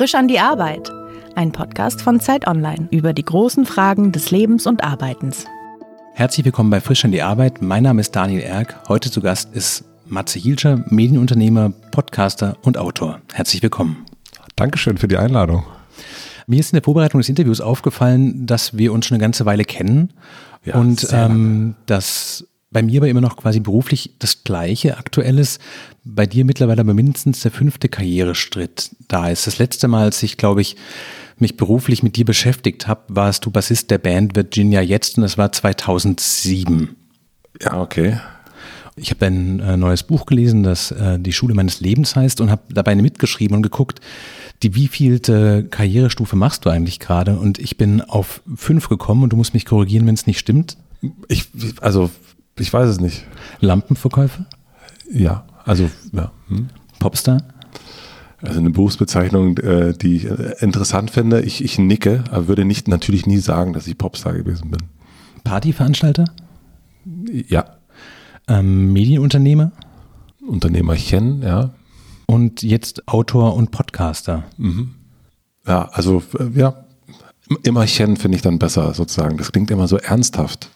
Frisch an die Arbeit. Ein Podcast von Zeit Online über die großen Fragen des Lebens und Arbeitens. Herzlich willkommen bei Frisch an die Arbeit. Mein Name ist Daniel Erck. Heute zu Gast ist Matze Hielscher, Medienunternehmer, Podcaster und Autor. Herzlich willkommen. Dankeschön für die Einladung. Mir ist in der Vorbereitung des Interviews aufgefallen, dass wir uns schon eine ganze Weile kennen ja, und ähm, dass bei mir aber immer noch quasi beruflich das Gleiche aktuell ist. Bei dir mittlerweile aber mindestens der fünfte Karrierestritt da ist. Das letzte Mal, als ich, glaube ich, mich beruflich mit dir beschäftigt habe, warst du Bassist der Band Virginia Jetzt und das war 2007. Ja, okay. Ich habe ein äh, neues Buch gelesen, das äh, Die Schule meines Lebens heißt und habe dabei mitgeschrieben und geguckt, die wievielte Karrierestufe machst du eigentlich gerade? Und ich bin auf fünf gekommen und du musst mich korrigieren, wenn es nicht stimmt. Ich, also ich weiß es nicht. Lampenverkäufer? Ja, also ja. Hm. Popstar? Also eine Berufsbezeichnung, äh, die ich äh, interessant finde. Ich, ich nicke, aber würde nicht natürlich nie sagen, dass ich Popstar gewesen bin. Partyveranstalter? Ja. Ähm, Medienunternehmer? Unternehmerchen, ja. Und jetzt Autor und Podcaster. Mhm. Ja, also äh, ja, immerchen finde ich dann besser sozusagen. Das klingt immer so ernsthaft.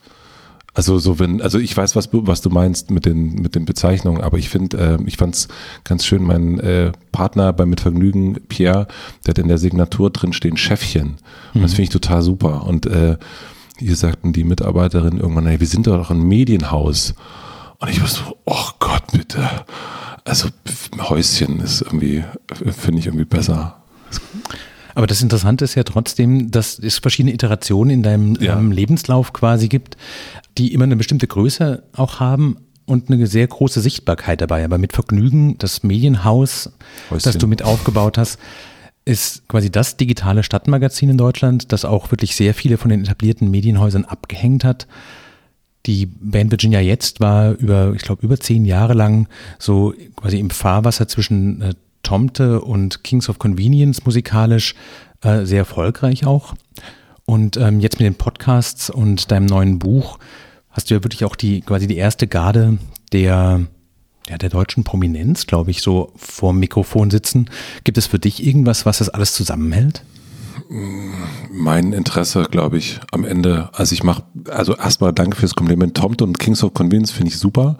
Also so wenn, also ich weiß, was, was du meinst mit den, mit den Bezeichnungen, aber ich finde, äh, ich fand es ganz schön, mein äh, Partner bei Mitvergnügen, Pierre, der hat in der Signatur drin stehen Chefchen. Mhm. Das finde ich total super. Und äh, hier sagten die Mitarbeiterin irgendwann, hey, wir sind doch ein Medienhaus. Und ich war so, oh Gott, bitte. Also Häuschen ist irgendwie, finde ich irgendwie besser. Aber das Interessante ist ja trotzdem, dass es verschiedene Iterationen in deinem ja. ähm, Lebenslauf quasi gibt, die immer eine bestimmte Größe auch haben und eine sehr große Sichtbarkeit dabei. Aber mit Vergnügen, das Medienhaus, Häuschen. das du mit aufgebaut hast, ist quasi das digitale Stadtmagazin in Deutschland, das auch wirklich sehr viele von den etablierten Medienhäusern abgehängt hat. Die Band Virginia Jetzt war über, ich glaube, über zehn Jahre lang so quasi im Fahrwasser zwischen äh, Tomte und Kings of Convenience musikalisch äh, sehr erfolgreich auch. Und ähm, jetzt mit den Podcasts und deinem neuen Buch hast du ja wirklich auch die quasi die erste Garde der ja, der deutschen Prominenz, glaube ich, so vor dem Mikrofon sitzen. Gibt es für dich irgendwas, was das alles zusammenhält? Mein Interesse, glaube ich, am Ende. Also ich mache, also erstmal danke fürs Kompliment. Tomte und Kings of Convenience finde ich super.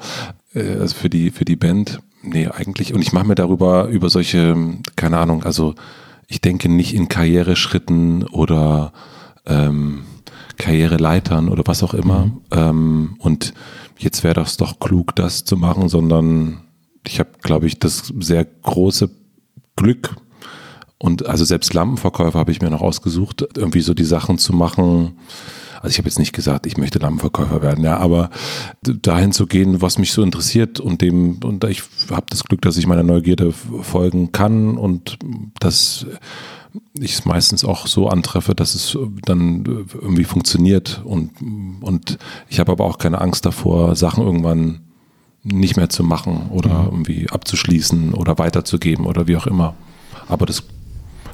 Äh, also für die, für die Band nee, eigentlich. Und ich mache mir darüber, über solche, keine Ahnung, also ich denke nicht in Karriereschritten oder ähm, Karriereleitern oder was auch immer. Mhm. Ähm, und jetzt wäre das doch klug, das zu machen, sondern ich habe, glaube ich, das sehr große Glück. Und also selbst Lampenverkäufer habe ich mir noch ausgesucht, irgendwie so die Sachen zu machen, also ich habe jetzt nicht gesagt, ich möchte Lampenverkäufer werden, ja, aber dahin zu gehen, was mich so interessiert und dem, und ich habe das Glück, dass ich meiner Neugierde folgen kann und dass ich es meistens auch so antreffe, dass es dann irgendwie funktioniert und, und ich habe aber auch keine Angst davor, Sachen irgendwann nicht mehr zu machen oder mhm. irgendwie abzuschließen oder weiterzugeben oder wie auch immer. Aber das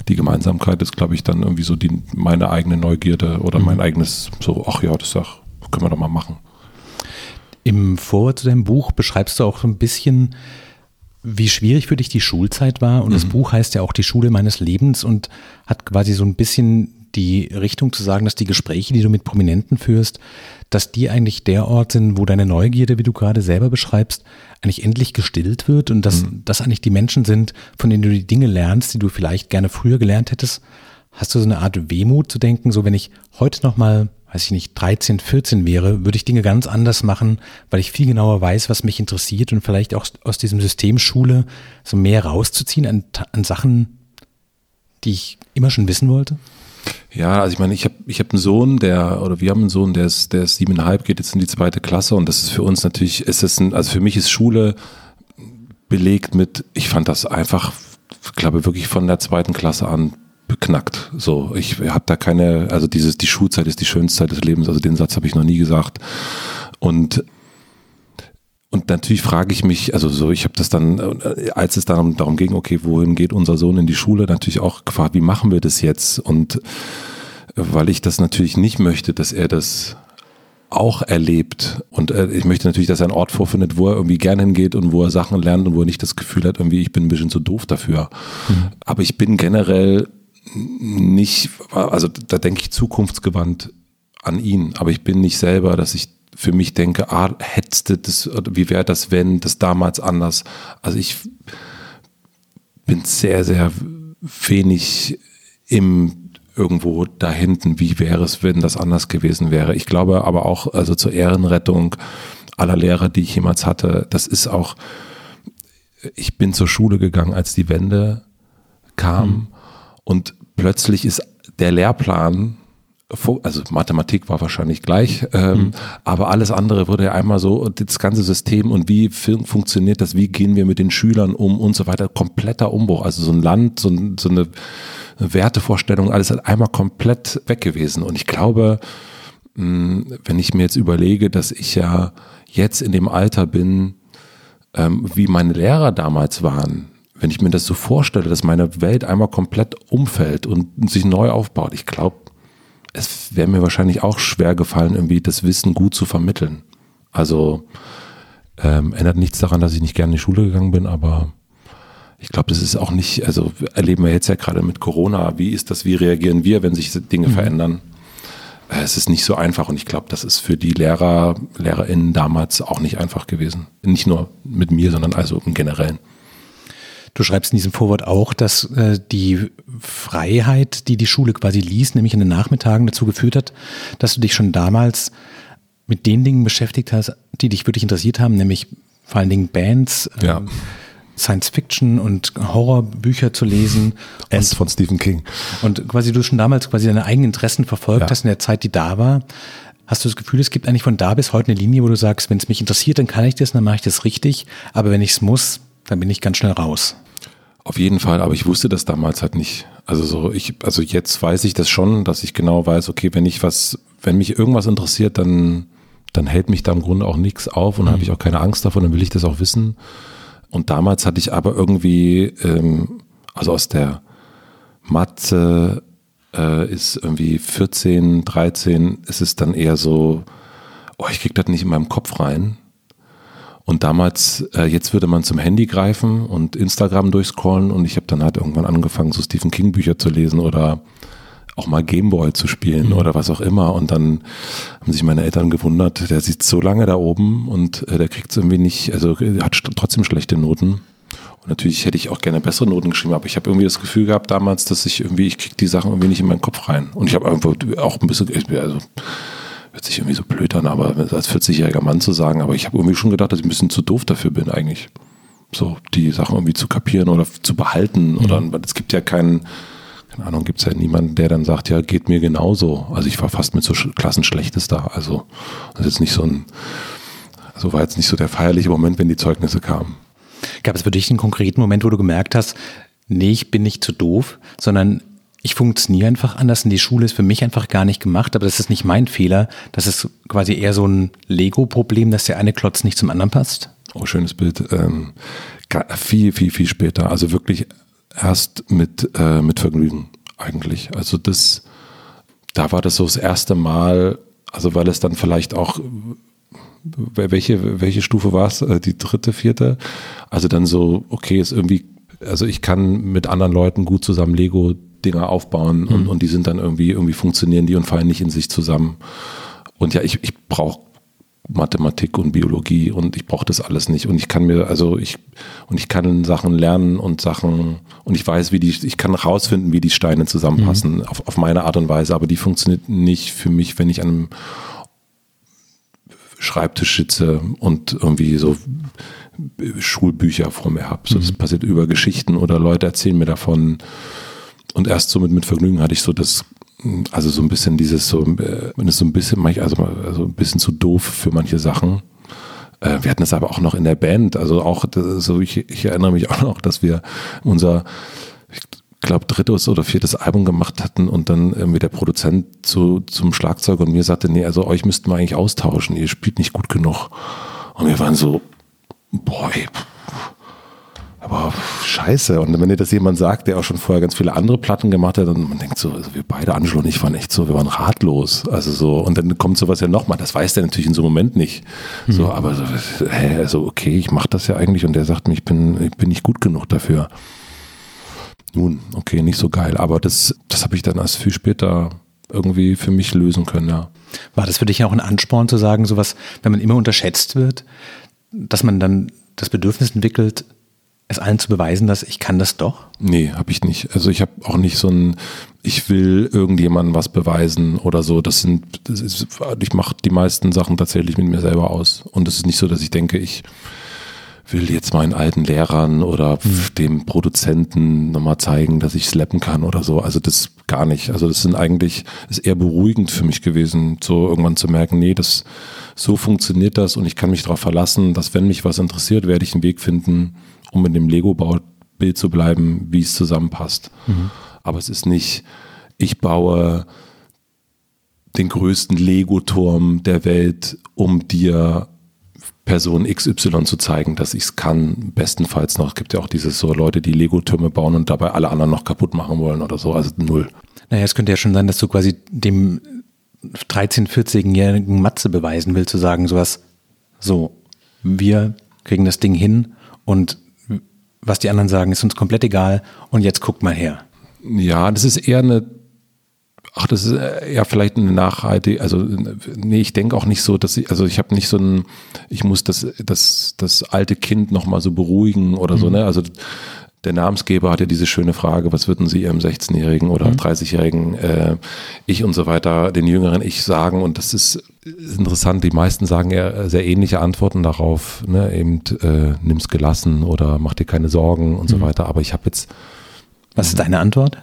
die Gemeinsamkeit ist, glaube ich, dann irgendwie so die, meine eigene Neugierde oder mhm. mein eigenes, so, ach ja, das auch, können wir doch mal machen. Im Vorwort zu deinem Buch beschreibst du auch so ein bisschen, wie schwierig für dich die Schulzeit war. Und mhm. das Buch heißt ja auch die Schule meines Lebens und hat quasi so ein bisschen die Richtung zu sagen, dass die Gespräche, die du mit Prominenten führst, dass die eigentlich der Ort sind, wo deine Neugierde, wie du gerade selber beschreibst, eigentlich endlich gestillt wird und dass mhm. das eigentlich die Menschen sind, von denen du die Dinge lernst, die du vielleicht gerne früher gelernt hättest. Hast du so eine Art Wehmut zu denken, so wenn ich heute nochmal, weiß ich nicht, 13, 14 wäre, würde ich Dinge ganz anders machen, weil ich viel genauer weiß, was mich interessiert und vielleicht auch aus diesem System Schule so mehr rauszuziehen an, an Sachen, die ich immer schon wissen wollte? Ja, also ich meine, ich habe ich hab einen Sohn, der, oder wir haben einen Sohn, der ist, der ist siebeneinhalb, geht jetzt in die zweite Klasse und das ist für uns natürlich, ist es ein, also für mich ist Schule belegt mit, ich fand das einfach, ich glaube wirklich von der zweiten Klasse an beknackt. So, ich habe da keine, also dieses, die Schulzeit ist die schönste Zeit des Lebens, also den Satz habe ich noch nie gesagt. Und und natürlich frage ich mich, also so, ich habe das dann, als es darum, darum ging, okay, wohin geht unser Sohn in die Schule, natürlich auch gefragt, wie machen wir das jetzt? Und weil ich das natürlich nicht möchte, dass er das auch erlebt. Und äh, ich möchte natürlich, dass er einen Ort vorfindet, wo er irgendwie gerne hingeht und wo er Sachen lernt und wo er nicht das Gefühl hat, irgendwie, ich bin ein bisschen zu doof dafür. Mhm. Aber ich bin generell nicht, also da denke ich zukunftsgewandt an ihn, aber ich bin nicht selber, dass ich für mich denke, ah, hättest du das, wie wäre das, wenn das damals anders. Also ich bin sehr, sehr wenig im irgendwo da hinten, wie wäre es, wenn das anders gewesen wäre. Ich glaube aber auch, also zur Ehrenrettung aller Lehrer, die ich jemals hatte, das ist auch, ich bin zur Schule gegangen, als die Wende kam mhm. Und plötzlich ist der Lehrplan also Mathematik war wahrscheinlich gleich, ähm, mhm. aber alles andere wurde ja einmal so, das ganze System und wie funktioniert das, wie gehen wir mit den Schülern um und so weiter, kompletter Umbruch. Also so ein Land, so, so eine Wertevorstellung, alles hat einmal komplett weg gewesen. Und ich glaube, hm, wenn ich mir jetzt überlege, dass ich ja jetzt in dem Alter bin, ähm, wie meine Lehrer damals waren, wenn ich mir das so vorstelle, dass meine Welt einmal komplett umfällt und sich neu aufbaut, ich glaube, es wäre mir wahrscheinlich auch schwer gefallen, irgendwie das Wissen gut zu vermitteln. Also ähm, ändert nichts daran, dass ich nicht gerne in die Schule gegangen bin, aber ich glaube, das ist auch nicht, also erleben wir jetzt ja gerade mit Corona, wie ist das, wie reagieren wir, wenn sich Dinge mhm. verändern? Äh, es ist nicht so einfach und ich glaube, das ist für die Lehrer, LehrerInnen damals auch nicht einfach gewesen. Nicht nur mit mir, sondern also im Generellen. Du schreibst in diesem Vorwort auch, dass äh, die Freiheit, die die Schule quasi ließ, nämlich in den Nachmittagen dazu geführt hat, dass du dich schon damals mit den Dingen beschäftigt hast, die dich wirklich interessiert haben, nämlich vor allen Dingen Bands, ja. ähm, Science Fiction und Horrorbücher zu lesen. S von Stephen King. Und quasi du schon damals quasi deine eigenen Interessen verfolgt ja. hast in der Zeit, die da war. Hast du das Gefühl, es gibt eigentlich von da bis heute eine Linie, wo du sagst, wenn es mich interessiert, dann kann ich das, dann mache ich das richtig. Aber wenn ich es muss, dann bin ich ganz schnell raus. Auf jeden Fall, aber ich wusste das damals halt nicht. Also so, ich, also jetzt weiß ich das schon, dass ich genau weiß, okay, wenn ich was, wenn mich irgendwas interessiert, dann, dann hält mich da im Grunde auch nichts auf und mhm. habe ich auch keine Angst davon, dann will ich das auch wissen. Und damals hatte ich aber irgendwie, ähm, also aus der Mathe äh, ist irgendwie 14, 13, ist es dann eher so, oh, ich krieg das nicht in meinem Kopf rein. Und damals, äh, jetzt würde man zum Handy greifen und Instagram durchscrollen und ich habe dann halt irgendwann angefangen, so Stephen King Bücher zu lesen oder auch mal Gameboy zu spielen mhm. oder was auch immer. Und dann haben sich meine Eltern gewundert, der sitzt so lange da oben und äh, der kriegt es irgendwie nicht, also hat trotzdem schlechte Noten. Und natürlich hätte ich auch gerne bessere Noten geschrieben, aber ich habe irgendwie das Gefühl gehabt damals, dass ich irgendwie, ich kriege die Sachen irgendwie nicht in meinen Kopf rein. Und ich habe einfach auch ein bisschen, also hört sich irgendwie so blöd an, aber als 40-jähriger Mann zu sagen, aber ich habe irgendwie schon gedacht, dass ich ein bisschen zu doof dafür bin eigentlich. So, die Sachen irgendwie zu kapieren oder zu behalten. Mhm. Oder es gibt ja keinen, keine Ahnung, gibt es ja niemanden, der dann sagt, ja, geht mir genauso. Also ich war fast mit so Klassenschlechtes da. Also das ist jetzt nicht so ein, also war jetzt nicht so der feierliche Moment, wenn die Zeugnisse kamen. Gab es für dich einen konkreten Moment, wo du gemerkt hast, nee, ich bin nicht zu doof, sondern ich funktioniere einfach anders und die Schule ist für mich einfach gar nicht gemacht, aber das ist nicht mein Fehler. Das ist quasi eher so ein Lego-Problem, dass der eine Klotz nicht zum anderen passt. Oh, schönes Bild. Ähm, viel, viel, viel später. Also wirklich erst mit, äh, mit Vergnügen eigentlich. Also das, da war das so das erste Mal, also weil es dann vielleicht auch, welche, welche Stufe war es? Äh, die dritte, vierte? Also dann so, okay, ist irgendwie, also ich kann mit anderen Leuten gut zusammen Lego Dinger aufbauen und, mhm. und die sind dann irgendwie, irgendwie funktionieren die und fallen nicht in sich zusammen. Und ja, ich, ich brauche Mathematik und Biologie und ich brauche das alles nicht. Und ich kann mir, also ich, und ich kann Sachen lernen und Sachen, und ich weiß, wie die, ich kann rausfinden, wie die Steine zusammenpassen, mhm. auf, auf meine Art und Weise, aber die funktioniert nicht für mich, wenn ich an einem Schreibtisch sitze und irgendwie so Schulbücher vor mir habe. So, das mhm. passiert über Geschichten oder Leute erzählen mir davon. Und erst so mit, Vergnügen hatte ich so das, also so ein bisschen dieses, so, wenn es so ein bisschen, also, also ein bisschen zu doof für manche Sachen. Äh, wir hatten es aber auch noch in der Band, also auch, so ich, ich erinnere mich auch noch, dass wir unser, ich glaube, drittes oder viertes Album gemacht hatten und dann irgendwie der Produzent zu, zum Schlagzeug und mir sagte, nee, also euch müssten wir eigentlich austauschen, ihr spielt nicht gut genug. Und wir waren so, boah, ey, aber scheiße. Und wenn dir das jemand sagt, der auch schon vorher ganz viele andere Platten gemacht hat, und man denkt so, also wir beide, Angelo und ich, waren echt so, wir waren ratlos. Also so, und dann kommt sowas ja nochmal. Das weiß der natürlich in so einem Moment nicht. Mhm. So, aber so, hä, also okay, ich mache das ja eigentlich und der sagt mir, ich bin, ich bin nicht gut genug dafür. Nun, okay, nicht so geil. Aber das, das habe ich dann erst viel später irgendwie für mich lösen können, ja. War das für dich auch ein Ansporn zu sagen, sowas, wenn man immer unterschätzt wird, dass man dann das Bedürfnis entwickelt, es allen zu beweisen, dass ich kann das doch? Nee, habe ich nicht. Also ich habe auch nicht so ein, ich will irgendjemandem was beweisen oder so. Das sind, das ist, ich mache die meisten Sachen tatsächlich mit mir selber aus. Und es ist nicht so, dass ich denke, ich will jetzt meinen alten Lehrern oder mhm. dem Produzenten nochmal zeigen, dass ich slappen kann oder so. Also das gar nicht. Also das sind eigentlich, ist eher beruhigend für mich gewesen, so irgendwann zu merken, nee, das, so funktioniert das und ich kann mich darauf verlassen, dass wenn mich was interessiert, werde ich einen Weg finden, um in dem Lego-Bild zu bleiben, wie es zusammenpasst. Mhm. Aber es ist nicht, ich baue den größten Lego-Turm der Welt, um dir Person XY zu zeigen, dass ich es kann. Bestenfalls noch, es gibt ja auch diese so Leute, die Lego-Türme bauen und dabei alle anderen noch kaputt machen wollen oder so. Also null. Naja, es könnte ja schon sein, dass du quasi dem 13-, 14-jährigen Matze beweisen willst, zu sagen, sowas, so, wir kriegen das Ding hin und was die anderen sagen, ist uns komplett egal und jetzt guckt mal her. Ja, das ist eher eine, ach, das ist eher vielleicht eine nachhaltige, also nee, ich denke auch nicht so, dass ich, also ich habe nicht so ein, ich muss das, das, das alte Kind nochmal so beruhigen oder mhm. so, ne, also der Namensgeber hat ja diese schöne Frage, was würden Sie Ihrem 16-Jährigen oder mhm. 30-Jährigen äh, Ich und so weiter, den jüngeren Ich sagen? Und das ist interessant, die meisten sagen ja sehr ähnliche Antworten darauf, ne? eben äh, nimm's gelassen oder mach dir keine Sorgen und mhm. so weiter. Aber ich habe jetzt... Was ist deine Antwort?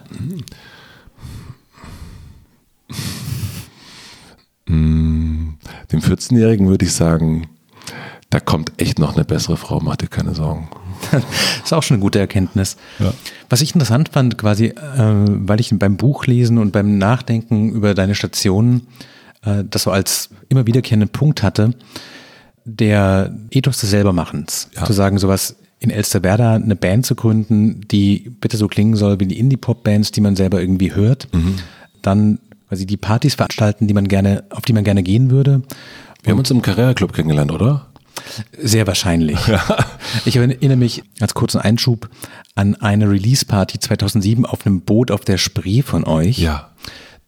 Mm, dem 14-Jährigen würde ich sagen, da kommt echt noch eine bessere Frau, mach dir keine Sorgen. das ist auch schon eine gute Erkenntnis. Ja. Was ich interessant fand, quasi, äh, weil ich beim Buchlesen und beim Nachdenken über deine Stationen äh, das so als immer wiederkehrenden Punkt hatte, der Ethos des Selbermachens. Ja. Zu sagen, sowas in Elsterwerda eine Band zu gründen, die bitte so klingen soll wie die Indie-Pop-Bands, die man selber irgendwie hört. Mhm. Dann quasi die Partys veranstalten, die man gerne, auf die man gerne gehen würde. Wir haben uns im Carrera-Club kennengelernt, oder? Sehr wahrscheinlich. Ja. Ich erinnere mich als kurzen Einschub an eine Release-Party 2007 auf einem Boot auf der Spree von euch. Ja.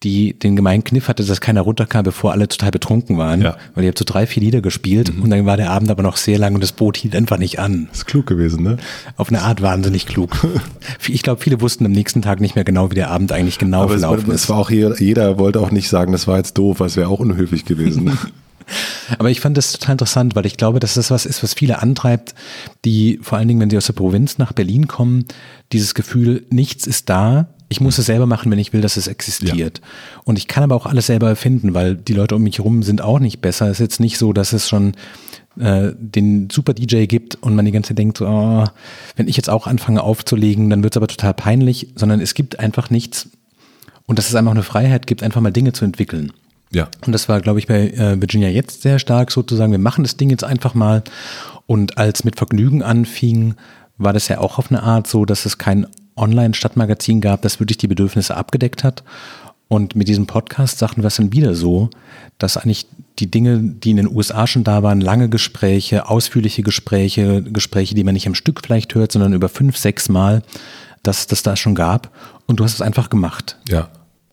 Die den gemeinen Kniff hatte, dass keiner runterkam, bevor alle total betrunken waren. Ja. Weil ihr habt so drei, vier Lieder gespielt mhm. und dann war der Abend aber noch sehr lang und das Boot hielt einfach nicht an. Das ist klug gewesen, ne? Auf eine Art wahnsinnig klug. ich glaube, viele wussten am nächsten Tag nicht mehr genau, wie der Abend eigentlich genau aber verlaufen es war, ist. Es war auch jeder, jeder wollte auch nicht sagen, das war jetzt doof, weil es wäre auch unhöflich gewesen. Aber ich fand das total interessant, weil ich glaube, dass das was ist, was viele antreibt, die vor allen Dingen, wenn sie aus der Provinz nach Berlin kommen, dieses Gefühl, nichts ist da, ich muss es selber machen, wenn ich will, dass es existiert. Ja. Und ich kann aber auch alles selber erfinden, weil die Leute um mich herum sind auch nicht besser. Es ist jetzt nicht so, dass es schon äh, den super DJ gibt und man die ganze Zeit denkt, oh, wenn ich jetzt auch anfange aufzulegen, dann wird es aber total peinlich, sondern es gibt einfach nichts. Und dass es einfach eine Freiheit gibt, einfach mal Dinge zu entwickeln. Ja. Und das war, glaube ich, bei äh, Virginia jetzt sehr stark sozusagen. Wir machen das Ding jetzt einfach mal. Und als mit Vergnügen anfing, war das ja auch auf eine Art so, dass es kein Online-Stadtmagazin gab, das wirklich die Bedürfnisse abgedeckt hat. Und mit diesem Podcast sagten wir es dann wieder so, dass eigentlich die Dinge, die in den USA schon da waren, lange Gespräche, ausführliche Gespräche, Gespräche, die man nicht am Stück vielleicht hört, sondern über fünf, sechs Mal, dass das da schon gab. Und du hast es einfach gemacht. Ja.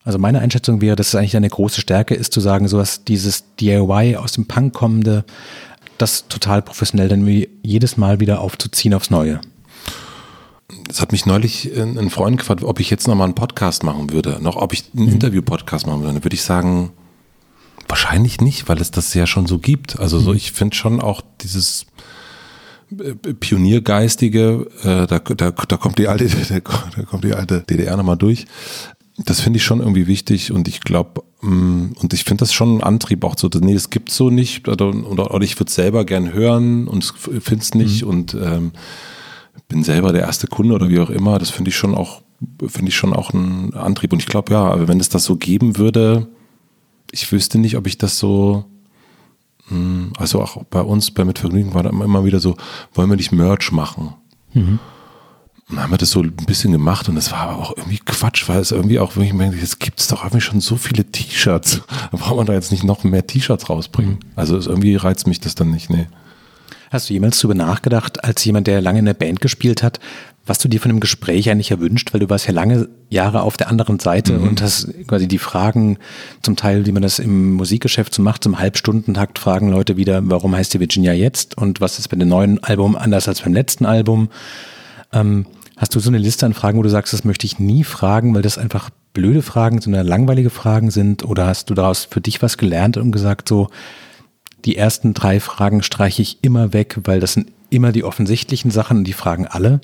Also meine Einschätzung wäre, dass es eigentlich eine große Stärke ist, zu sagen, sowas, dieses DIY aus dem Punk kommende, das total professionell dann jedes Mal wieder aufzuziehen aufs Neue. Es hat mich neulich ein Freund gefragt, ob ich jetzt nochmal einen Podcast machen würde, noch ob ich einen mhm. Interview-Podcast machen würde. Dann würde ich sagen, wahrscheinlich nicht, weil es das ja schon so gibt. Also so, mhm. ich finde schon auch dieses äh, Pioniergeistige, äh, da, da, da kommt die alte, da kommt die alte DDR nochmal durch das finde ich schon irgendwie wichtig und ich glaube, mm, und ich finde das schon ein Antrieb auch so, nee, das gibt's so nicht oder, oder, oder ich würde selber gern hören und finde es nicht mhm. und ähm, bin selber der erste Kunde oder wie auch immer, das finde ich schon auch, finde ich schon auch ein Antrieb und ich glaube, ja, wenn es das so geben würde, ich wüsste nicht, ob ich das so, mm, also auch bei uns bei Mitvergnügen war da immer wieder so, wollen wir nicht Merch machen? Mhm. Dann haben wir das so ein bisschen gemacht und das war aber auch irgendwie Quatsch, weil es irgendwie auch, wenn ich mir jetzt gibt es doch irgendwie schon so viele T-Shirts. Da braucht man da jetzt nicht noch mehr T-Shirts rausbringen. Mhm. Also irgendwie reizt mich das dann nicht, nee. Hast du jemals darüber nachgedacht, als jemand, der lange in der Band gespielt hat, was du dir von dem Gespräch eigentlich erwünscht, weil du warst ja lange Jahre auf der anderen Seite mhm. und hast quasi die Fragen, zum Teil, wie man das im Musikgeschäft so macht, zum Halbstundentakt fragen Leute wieder, warum heißt die Virginia jetzt und was ist bei dem neuen Album anders als beim letzten Album. Ähm, hast du so eine Liste an Fragen, wo du sagst, das möchte ich nie fragen, weil das einfach blöde Fragen, sondern langweilige Fragen sind? Oder hast du daraus für dich was gelernt und gesagt, so, die ersten drei Fragen streiche ich immer weg, weil das sind immer die offensichtlichen Sachen und die fragen alle?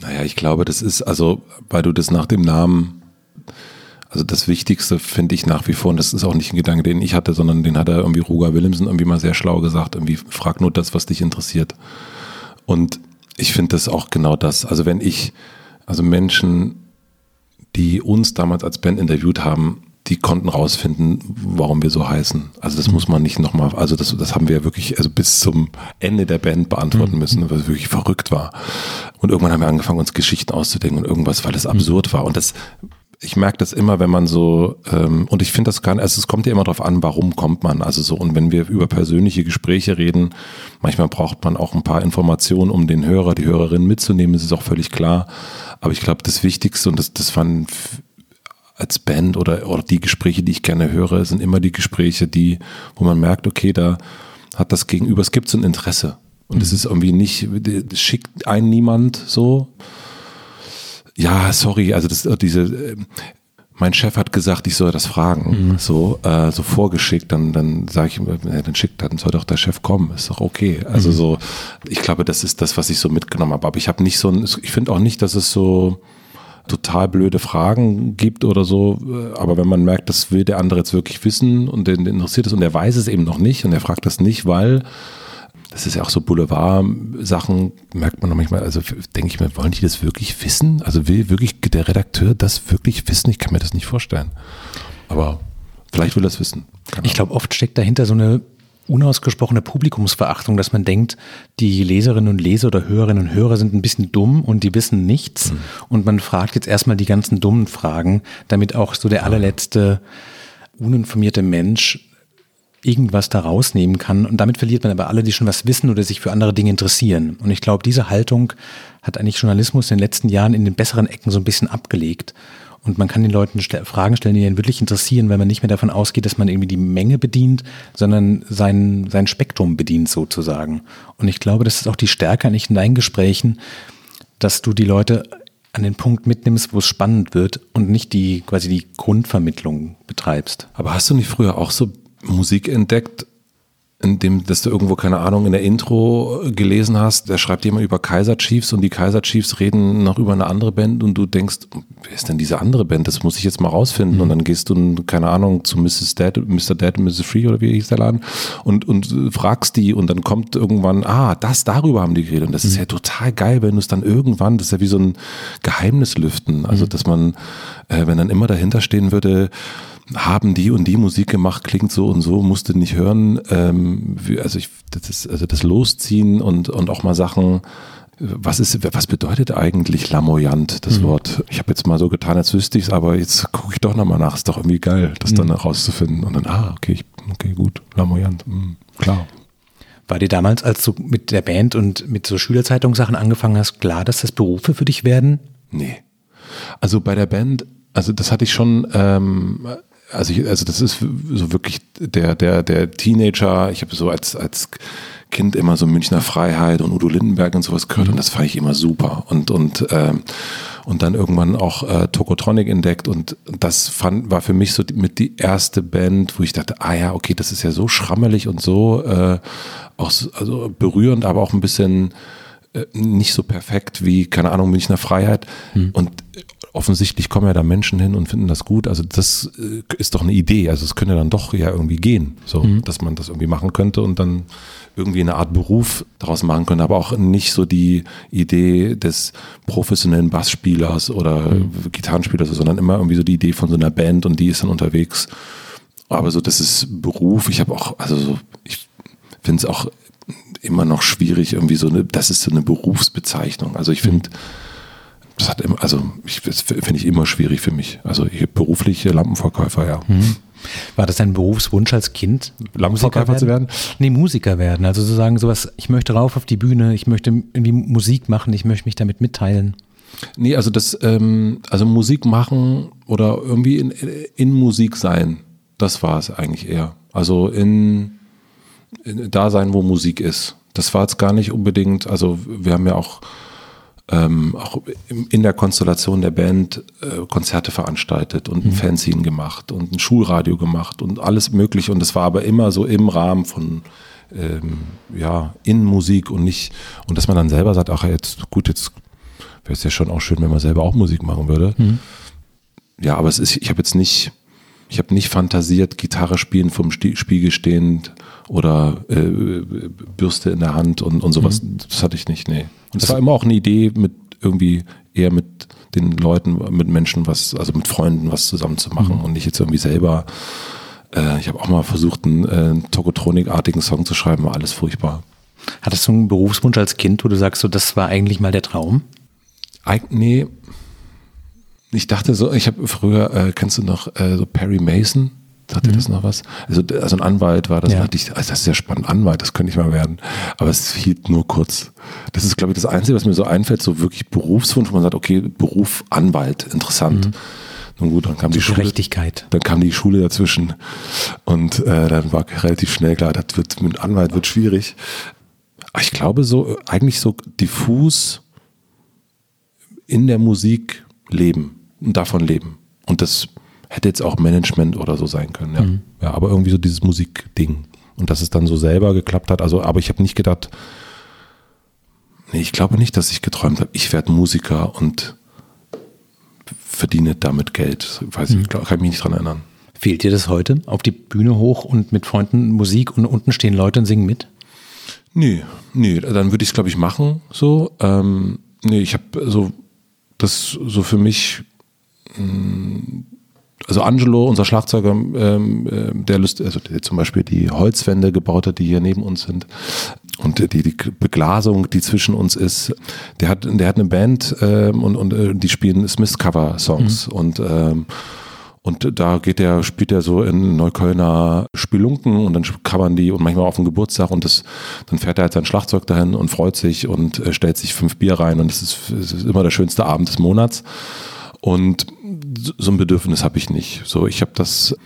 Naja, ich glaube, das ist, also, weil du das nach dem Namen, also das Wichtigste finde ich nach wie vor, und das ist auch nicht ein Gedanke, den ich hatte, sondern den hat er irgendwie Ruger Willemsen irgendwie mal sehr schlau gesagt, irgendwie frag nur das, was dich interessiert. Und ich finde das auch genau das. Also wenn ich, also Menschen, die uns damals als Band interviewt haben, die konnten rausfinden, warum wir so heißen. Also das mhm. muss man nicht nochmal, also das, das haben wir ja wirklich also bis zum Ende der Band beantworten mhm. müssen, weil es wirklich verrückt war. Und irgendwann haben wir angefangen, uns Geschichten auszudenken und irgendwas, weil es absurd war. Und das, ich merke das immer, wenn man so, ähm, und ich finde das gar nicht, also es kommt ja immer darauf an, warum kommt man. Also so, und wenn wir über persönliche Gespräche reden, manchmal braucht man auch ein paar Informationen, um den Hörer, die Hörerin mitzunehmen, das ist auch völlig klar. Aber ich glaube, das Wichtigste, und das, das fand als Band oder, oder die Gespräche, die ich gerne höre, sind immer die Gespräche, die, wo man merkt, okay, da hat das Gegenüber, es gibt so ein Interesse. Und es mhm. ist irgendwie nicht, schickt einen niemand so. Ja, sorry, also das, diese, mein Chef hat gesagt, ich soll das fragen, mhm. so, äh, so vorgeschickt, dann, dann sage ich, äh, dann schickt, dann soll doch der Chef kommen, ist doch okay. Also mhm. so, ich glaube, das ist das, was ich so mitgenommen habe. Aber ich habe nicht so ein, ich finde auch nicht, dass es so, total blöde Fragen gibt oder so. Aber wenn man merkt, das will der andere jetzt wirklich wissen und den interessiert es und er weiß es eben noch nicht und er fragt das nicht, weil das ist ja auch so Boulevard-Sachen, merkt man noch manchmal, also denke ich mir, wollen die das wirklich wissen? Also will wirklich der Redakteur das wirklich wissen? Ich kann mir das nicht vorstellen. Aber vielleicht will er es wissen. Keine ich glaube, oft steckt dahinter so eine unausgesprochene Publikumsverachtung, dass man denkt, die Leserinnen und Leser oder Hörerinnen und Hörer sind ein bisschen dumm und die wissen nichts. Mhm. Und man fragt jetzt erstmal die ganzen dummen Fragen, damit auch so der allerletzte uninformierte Mensch irgendwas da rausnehmen kann. Und damit verliert man aber alle, die schon was wissen oder sich für andere Dinge interessieren. Und ich glaube, diese Haltung hat eigentlich Journalismus in den letzten Jahren in den besseren Ecken so ein bisschen abgelegt. Und man kann den Leuten Fragen stellen, die ihn wirklich interessieren, weil man nicht mehr davon ausgeht, dass man irgendwie die Menge bedient, sondern sein, sein Spektrum bedient sozusagen. Und ich glaube, das ist auch die Stärke eigentlich in deinen Gesprächen, dass du die Leute an den Punkt mitnimmst, wo es spannend wird und nicht die quasi die Grundvermittlung betreibst. Aber hast du nicht früher auch so Musik entdeckt, in dem, dass du irgendwo, keine Ahnung, in der Intro gelesen hast, da schreibt jemand über Kaiser Chiefs und die Kaiser Chiefs reden noch über eine andere Band und du denkst, wer ist denn diese andere Band? Das muss ich jetzt mal rausfinden. Mhm. Und dann gehst du, keine Ahnung, zu Mrs. Dead, Mr. Und Mrs. Free oder wie hieß der Laden und, und fragst die und dann kommt irgendwann, ah, das, darüber haben die geredet. Und das mhm. ist ja total geil, wenn du es dann irgendwann, das ist ja wie so ein Geheimnis lüften. Also, mhm. dass man, äh, wenn dann immer dahinter stehen würde, haben die und die Musik gemacht, klingt so und so, musste nicht hören. Ähm, also, ich, das ist, also das Losziehen und, und auch mal Sachen, was ist, was bedeutet eigentlich lamoyant, das mhm. Wort? Ich habe jetzt mal so getan, als wüsste ich es, aber jetzt gucke ich doch nochmal nach. Ist doch irgendwie geil, das mhm. dann herauszufinden. Und dann, ah, okay, ich, okay, gut, lamoyant, mhm, klar. War dir damals, als du mit der Band und mit so Schülerzeitungssachen angefangen hast, klar, dass das Berufe für dich werden? Nee. Also bei der Band, also das hatte ich schon, ähm, also, ich, also das ist so wirklich der, der, der Teenager, ich habe so als, als Kind immer so Münchner Freiheit und Udo Lindenberg und sowas gehört mhm. und das fand ich immer super. Und, und, ähm, und dann irgendwann auch äh, Tokotronic entdeckt und das fand, war für mich so die, mit die erste Band, wo ich dachte, ah ja, okay, das ist ja so schrammelig und so, äh, auch so, also berührend, aber auch ein bisschen äh, nicht so perfekt wie, keine Ahnung, Münchner Freiheit. Mhm. Und offensichtlich kommen ja da Menschen hin und finden das gut. Also das äh, ist doch eine Idee. Also es könnte dann doch ja irgendwie gehen, so, mhm. dass man das irgendwie machen könnte und dann irgendwie eine Art Beruf daraus machen könnte, aber auch nicht so die Idee des professionellen Bassspielers oder mhm. Gitarrenspielers, sondern immer irgendwie so die Idee von so einer Band und die ist dann unterwegs. Aber so, das ist Beruf. Ich habe auch, also so, ich finde es auch immer noch schwierig, irgendwie so eine, das ist so eine Berufsbezeichnung. Also ich finde, das hat immer, also ich, das finde ich immer schwierig für mich. Also ich, berufliche Lampenverkäufer, ja. Mhm. War das dein Berufswunsch als Kind? Lampenverkäufer zu werden? Nee, Musiker werden. Also zu sagen sowas, ich möchte rauf auf die Bühne, ich möchte irgendwie Musik machen, ich möchte mich damit mitteilen. Nee, also das, ähm, also Musik machen oder irgendwie in, in Musik sein, das war es eigentlich eher. Also in, in da sein, wo Musik ist. Das war jetzt gar nicht unbedingt, also wir haben ja auch ähm, auch in der Konstellation der Band äh, Konzerte veranstaltet und ein mhm. Fanzine gemacht und ein Schulradio gemacht und alles mögliche. Und das war aber immer so im Rahmen von ähm, ja, in Musik und nicht, und dass man dann selber sagt, ach jetzt, gut, jetzt wäre es ja schon auch schön, wenn man selber auch Musik machen würde. Mhm. Ja, aber es ist, ich habe jetzt nicht, ich habe nicht fantasiert, Gitarre spielen vom Spiegel stehend oder äh, Bürste in der Hand und, und sowas. Mhm. Das hatte ich nicht, nee. Und es war immer auch eine Idee, mit irgendwie eher mit den Leuten, mit Menschen was, also mit Freunden was zusammen zu machen mhm. und nicht jetzt irgendwie selber. Äh, ich habe auch mal versucht, einen, äh, Tokotronik-artigen Song zu schreiben, war alles furchtbar. Hattest du einen Berufswunsch als Kind, wo du sagst, so, das war eigentlich mal der Traum? Eig nee. Ich dachte so, ich habe früher, äh, kennst du noch äh, so Perry Mason? Sagt mhm. das noch was? Also, also ein Anwalt war das. Ja. Ich, also das ist ja spannend, Anwalt, das könnte ich mal werden. Aber es hielt nur kurz. Das ist, glaube ich, das Einzige, was mir so einfällt, so wirklich Berufswunsch, wo man sagt, okay, Beruf Anwalt, interessant. Mhm. Nun gut, dann kam die, die Schule. Dann kam die Schule dazwischen. Und äh, dann war relativ schnell klar, das wird mit Anwalt wird schwierig. Aber ich glaube, so eigentlich so diffus in der Musik leben und davon leben. Und das hätte jetzt auch Management oder so sein können. Ja, mhm. ja aber irgendwie so dieses Musikding. Und dass es dann so selber geklappt hat. Also, aber ich habe nicht gedacht, nee, ich glaube nicht, dass ich geträumt habe, ich werde Musiker und verdiene damit Geld. Weiß mhm. ich, kann ich mich nicht dran erinnern. Fehlt dir das heute? Auf die Bühne hoch und mit Freunden Musik und unten stehen Leute und singen mit? Nee, nee, dann würde ich es, glaube ich, machen. So. Ähm, nee, ich habe so das so für mich also Angelo, unser Schlagzeuger, ähm, äh, der, Lust, also der zum Beispiel die Holzwände gebaut hat, die hier neben uns sind und die, die Beglasung, die zwischen uns ist, der hat, der hat eine Band ähm, und, und äh, die spielen Smith-Cover-Songs mhm. und ähm, und da geht der, spielt er so in Neuköllner Spelunken und dann covern die und manchmal auf dem Geburtstag und das, dann fährt er halt sein Schlagzeug dahin und freut sich und äh, stellt sich fünf Bier rein und es ist, ist, immer der schönste Abend des Monats. Und so ein Bedürfnis habe ich nicht. So, ich habe das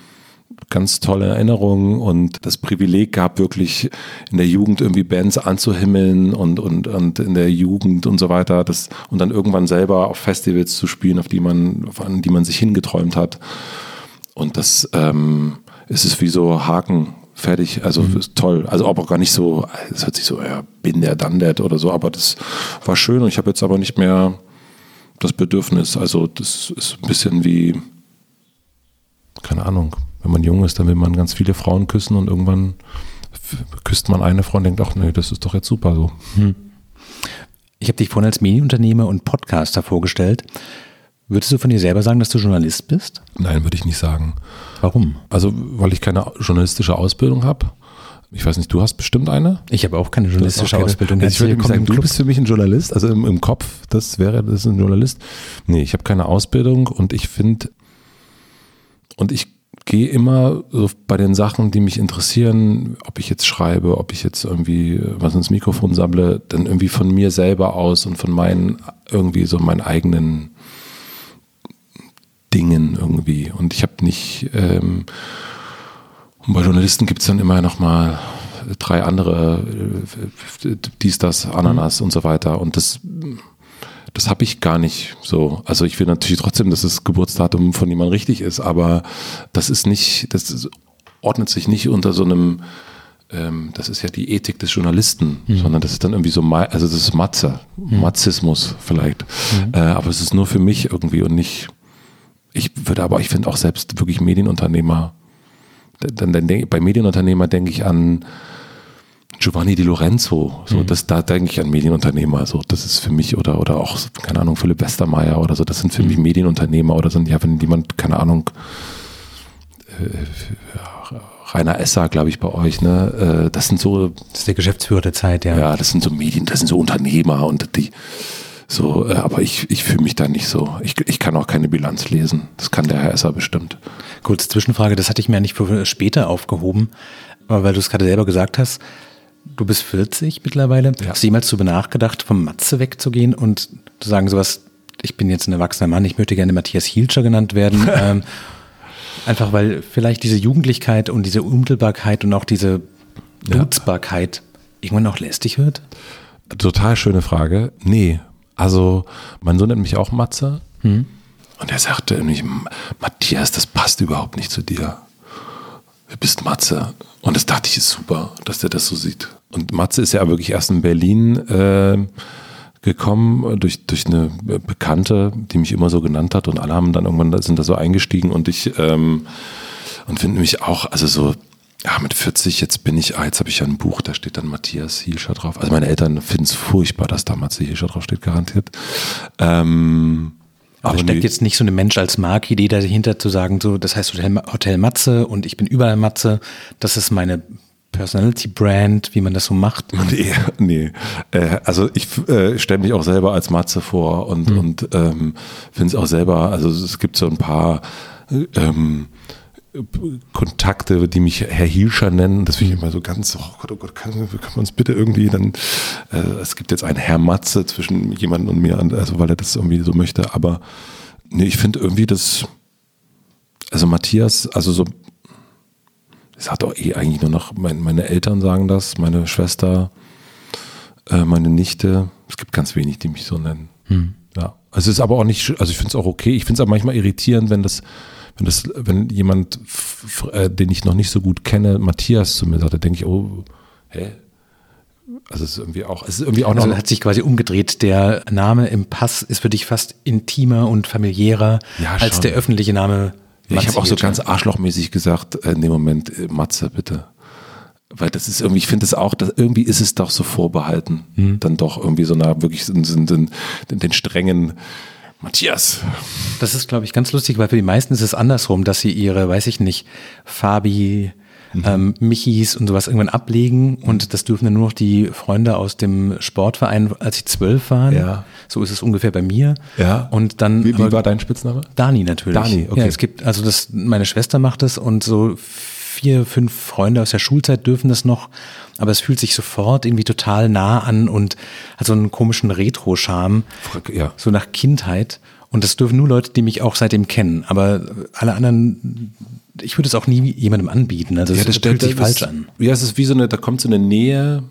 ganz tolle Erinnerungen und das Privileg gehabt, wirklich in der Jugend irgendwie Bands anzuhimmeln und, und, und in der Jugend und so weiter. Das, und dann irgendwann selber auf Festivals zu spielen, auf die man, an die man sich hingeträumt hat. Und das ähm, ist es wie so Haken fertig. Also mhm. toll. Also aber auch gar nicht so, es hört sich so, ja, bin der, dann der oder so, aber das war schön und ich habe jetzt aber nicht mehr das Bedürfnis. Also das ist ein bisschen wie, keine Ahnung, wenn man jung ist, dann will man ganz viele Frauen küssen und irgendwann küsst man eine Frau und denkt, ach nee, das ist doch jetzt super so. Hm. Ich habe dich vorhin als Medienunternehmer und Podcaster vorgestellt. Würdest du von dir selber sagen, dass du Journalist bist? Nein, würde ich nicht sagen. Warum? Also, weil ich keine journalistische Ausbildung habe. Ich weiß nicht, du hast bestimmt eine? Ich habe auch keine journalistische auch keine, Ausbildung. Also ich würde sagen, du bist für mich ein Journalist, also im, im Kopf, das wäre das ein Journalist. Nee, ich habe keine Ausbildung und ich finde, und ich gehe immer so bei den Sachen, die mich interessieren, ob ich jetzt schreibe, ob ich jetzt irgendwie was ins Mikrofon sammle, dann irgendwie von mir selber aus und von meinen, irgendwie so meinen eigenen Dingen irgendwie. Und ich habe nicht, ähm, und bei Journalisten gibt es dann immer noch mal drei andere, äh, dies, das, Ananas mhm. und so weiter. Und das, das habe ich gar nicht so. Also ich will natürlich trotzdem, dass das Geburtsdatum von jemandem richtig ist, aber das ist nicht, das ist, ordnet sich nicht unter so einem, ähm, das ist ja die Ethik des Journalisten, mhm. sondern das ist dann irgendwie so, also das ist Matze, mhm. Matzismus vielleicht. Mhm. Äh, aber es ist nur für mich irgendwie und nicht, ich würde aber, ich finde auch selbst wirklich Medienunternehmer dann, dann denk, bei Medienunternehmer denke ich an Giovanni Di Lorenzo, so mhm. das, da denke ich an Medienunternehmer, so das ist für mich oder oder auch keine Ahnung Philipp Westermeier oder so, das sind für mhm. mich Medienunternehmer oder sind ja wenn jemand keine Ahnung äh, Rainer Esser, glaube ich, bei euch, ne? Äh, das sind so. Das ist der Geschäftsführer der Zeit, ja. Ja, das sind so Medien, das sind so Unternehmer und die, So, äh, aber ich, ich fühle mich da nicht so. Ich, ich kann auch keine Bilanz lesen. Das kann der Herr Esser bestimmt. Kurze Zwischenfrage, das hatte ich mir nicht für später aufgehoben, aber weil du es gerade selber gesagt hast, du bist 40 mittlerweile. Ja. Hast du jemals darüber nachgedacht, vom Matze wegzugehen und zu sagen sowas, ich bin jetzt ein erwachsener Mann, ich möchte gerne Matthias Hielscher genannt werden. ähm, einfach weil vielleicht diese Jugendlichkeit und diese Unmittelbarkeit und auch diese Nutzbarkeit ja. irgendwann auch lästig wird? Total schöne Frage. Nee, also mein Sohn nennt mich auch Matze. Hm. Und er sagte nämlich, Matthias, das passt überhaupt nicht zu dir. Du bist Matze. Und das dachte ich, ist super, dass der das so sieht. Und Matze ist ja wirklich erst in Berlin äh, gekommen durch, durch eine Bekannte, die mich immer so genannt hat und alle haben dann irgendwann sind da so eingestiegen und ich ähm, und finde mich auch, also so, ja, mit 40, jetzt bin ich, ah, jetzt habe ich ja ein Buch, da steht dann Matthias Hielscher drauf. Also meine Eltern finden es furchtbar, dass da Matthias Hielscher drauf steht, garantiert. Ähm, aber, aber steckt jetzt nicht so eine Mensch als Markidee dahinter zu sagen, so, das heißt Hotel, Hotel Matze und ich bin überall Matze, das ist meine Personality Brand, wie man das so macht? Nee, nee. Äh, also ich äh, stelle mich auch selber als Matze vor und, mhm. und ähm, finde es auch selber, also es gibt so ein paar ähm, Kontakte, die mich Herr Hielscher nennen. Das finde ich immer so ganz, oh Gott, oh Gott, kann, kann man uns bitte irgendwie dann, äh, es gibt jetzt einen Herr Matze zwischen jemandem und mir, also weil er das irgendwie so möchte, aber nee, ich finde irgendwie das, also Matthias, also so es hat doch eh eigentlich nur noch, mein, meine Eltern sagen das, meine Schwester, äh, meine Nichte. Es gibt ganz wenig, die mich so nennen. Hm. Ja. Es ist aber auch nicht, also ich finde es auch okay. Ich finde es aber manchmal irritierend, wenn das, wenn das, wenn jemand, äh, den ich noch nicht so gut kenne, Matthias zu mir sagt, da denke ich, oh, hä? Also es ist irgendwie auch, es ist irgendwie auch noch. Also hat sich quasi umgedreht. Der Name im Pass ist für dich fast intimer und familiärer ja, als der öffentliche Name ich habe auch so ganz arschlochmäßig gesagt, äh, in dem Moment, äh, Matze, bitte. Weil das ist irgendwie, ich finde es auch, dass irgendwie ist es doch so vorbehalten. Hm. Dann doch irgendwie so einer wirklich sind, sind, sind, den strengen Matthias. Das ist, glaube ich, ganz lustig, weil für die meisten ist es andersrum, dass sie ihre, weiß ich nicht, Fabi, mhm. ähm, Michis und sowas irgendwann ablegen und das dürfen dann nur noch die Freunde aus dem Sportverein, als sie zwölf waren. Ja. So ist es ungefähr bei mir. Ja. Und dann. Wie, wie war dein Spitzname? Dani natürlich. Dani, okay. Ja, es gibt, also das, meine Schwester macht das und so vier, fünf Freunde aus der Schulzeit dürfen das noch, aber es fühlt sich sofort irgendwie total nah an und hat so einen komischen Retro-Charme. Ja. So nach Kindheit. Und das dürfen nur Leute, die mich auch seitdem kennen. Aber alle anderen ich würde es auch nie jemandem anbieten. Also ja, das stellt sich falsch an. Ja, es ist wie so eine, da kommt so eine Nähe.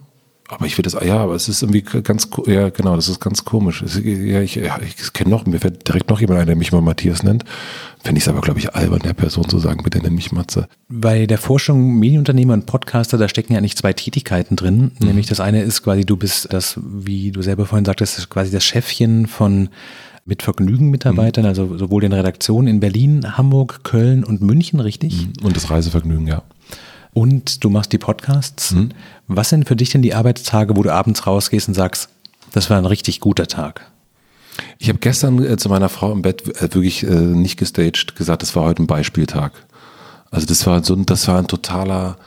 Aber ich würde das, ja, aber es ist irgendwie ganz, ja, genau, das ist ganz komisch. ja, ich, ja, ich kenne noch, mir fällt direkt noch jemand ein, der mich mal Matthias nennt. Fände ich es aber, glaube ich, albern, der Person zu sagen, bitte nenn mich Matze. Bei der Forschung Medienunternehmer und Podcaster, da stecken ja eigentlich zwei Tätigkeiten drin. Mhm. Nämlich das eine ist quasi, du bist das, wie du selber vorhin sagtest, quasi das Chefchen von mit Vergnügen Mitarbeitern, mhm. also sowohl in Redaktionen in Berlin, Hamburg, Köln und München, richtig? Mhm. Und das Reisevergnügen, ja. Und du machst die Podcasts. Mhm. Was sind für dich denn die Arbeitstage, wo du abends rausgehst und sagst, das war ein richtig guter Tag? Ich habe gestern äh, zu meiner Frau im Bett äh, wirklich äh, nicht gestaged gesagt, das war heute ein Beispieltag. Also das war so ein, das war ein totaler,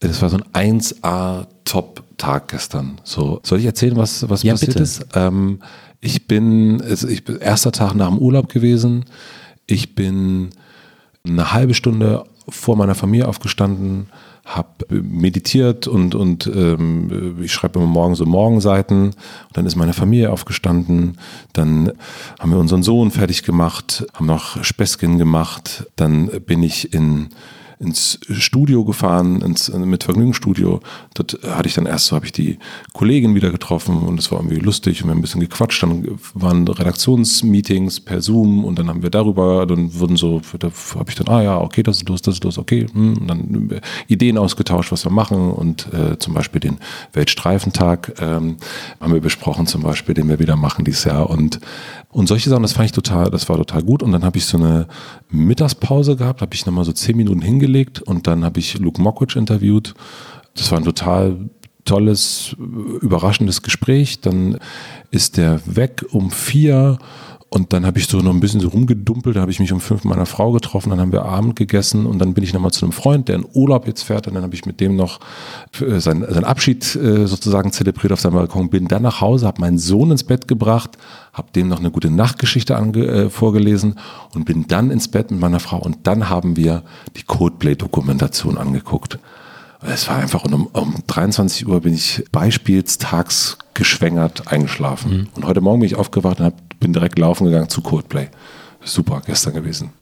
das war so ein 1A Top-Tag gestern. So, soll ich erzählen, was, was ja, passiert bitte. ist? Ähm, ich bin, also ich bin erster Tag nach dem Urlaub gewesen. Ich bin eine halbe Stunde vor meiner Familie aufgestanden, habe meditiert und, und ähm, ich schreibe immer morgen so Morgenseiten. Dann ist meine Familie aufgestanden. Dann haben wir unseren Sohn fertig gemacht, haben noch Späßchen gemacht. Dann bin ich in ins Studio gefahren, ins mit Vergnügungsstudio. Dort hatte ich dann erst so, habe ich die Kollegin wieder getroffen und es war irgendwie lustig und wir haben ein bisschen gequatscht. Dann waren Redaktionsmeetings per Zoom und dann haben wir darüber, dann wurden so, da habe ich dann, ah ja, okay, das ist los, das ist los, okay. Hm, und dann Ideen ausgetauscht, was wir machen und äh, zum Beispiel den Weltstreifentag ähm, haben wir besprochen, zum Beispiel, den wir wieder machen dieses Jahr und und solche Sachen, das fand ich total, das war total gut. Und dann habe ich so eine Mittagspause gehabt, habe ich nochmal so zehn Minuten hingelegt und dann habe ich Luke Mockridge interviewt. Das war ein total tolles, überraschendes Gespräch. Dann ist der weg um vier Und dann habe ich so noch ein bisschen so rumgedumpelt, da habe ich mich um fünf mit meiner Frau getroffen, dann haben wir Abend gegessen und dann bin ich nochmal zu einem Freund, der in Urlaub jetzt fährt und dann habe ich mit dem noch äh, seinen, seinen Abschied äh, sozusagen zelebriert auf seinem Balkon, bin dann nach Hause, habe meinen Sohn ins Bett gebracht, habe dem noch eine gute Nachtgeschichte ange, äh, vorgelesen und bin dann ins Bett mit meiner Frau und dann haben wir die Codeplay-Dokumentation angeguckt. Es war einfach um, um 23 Uhr bin ich beispielstags geschwängert eingeschlafen. Mhm. Und heute Morgen bin ich aufgewacht und hab, bin direkt laufen gegangen zu Codeplay. Super gestern gewesen.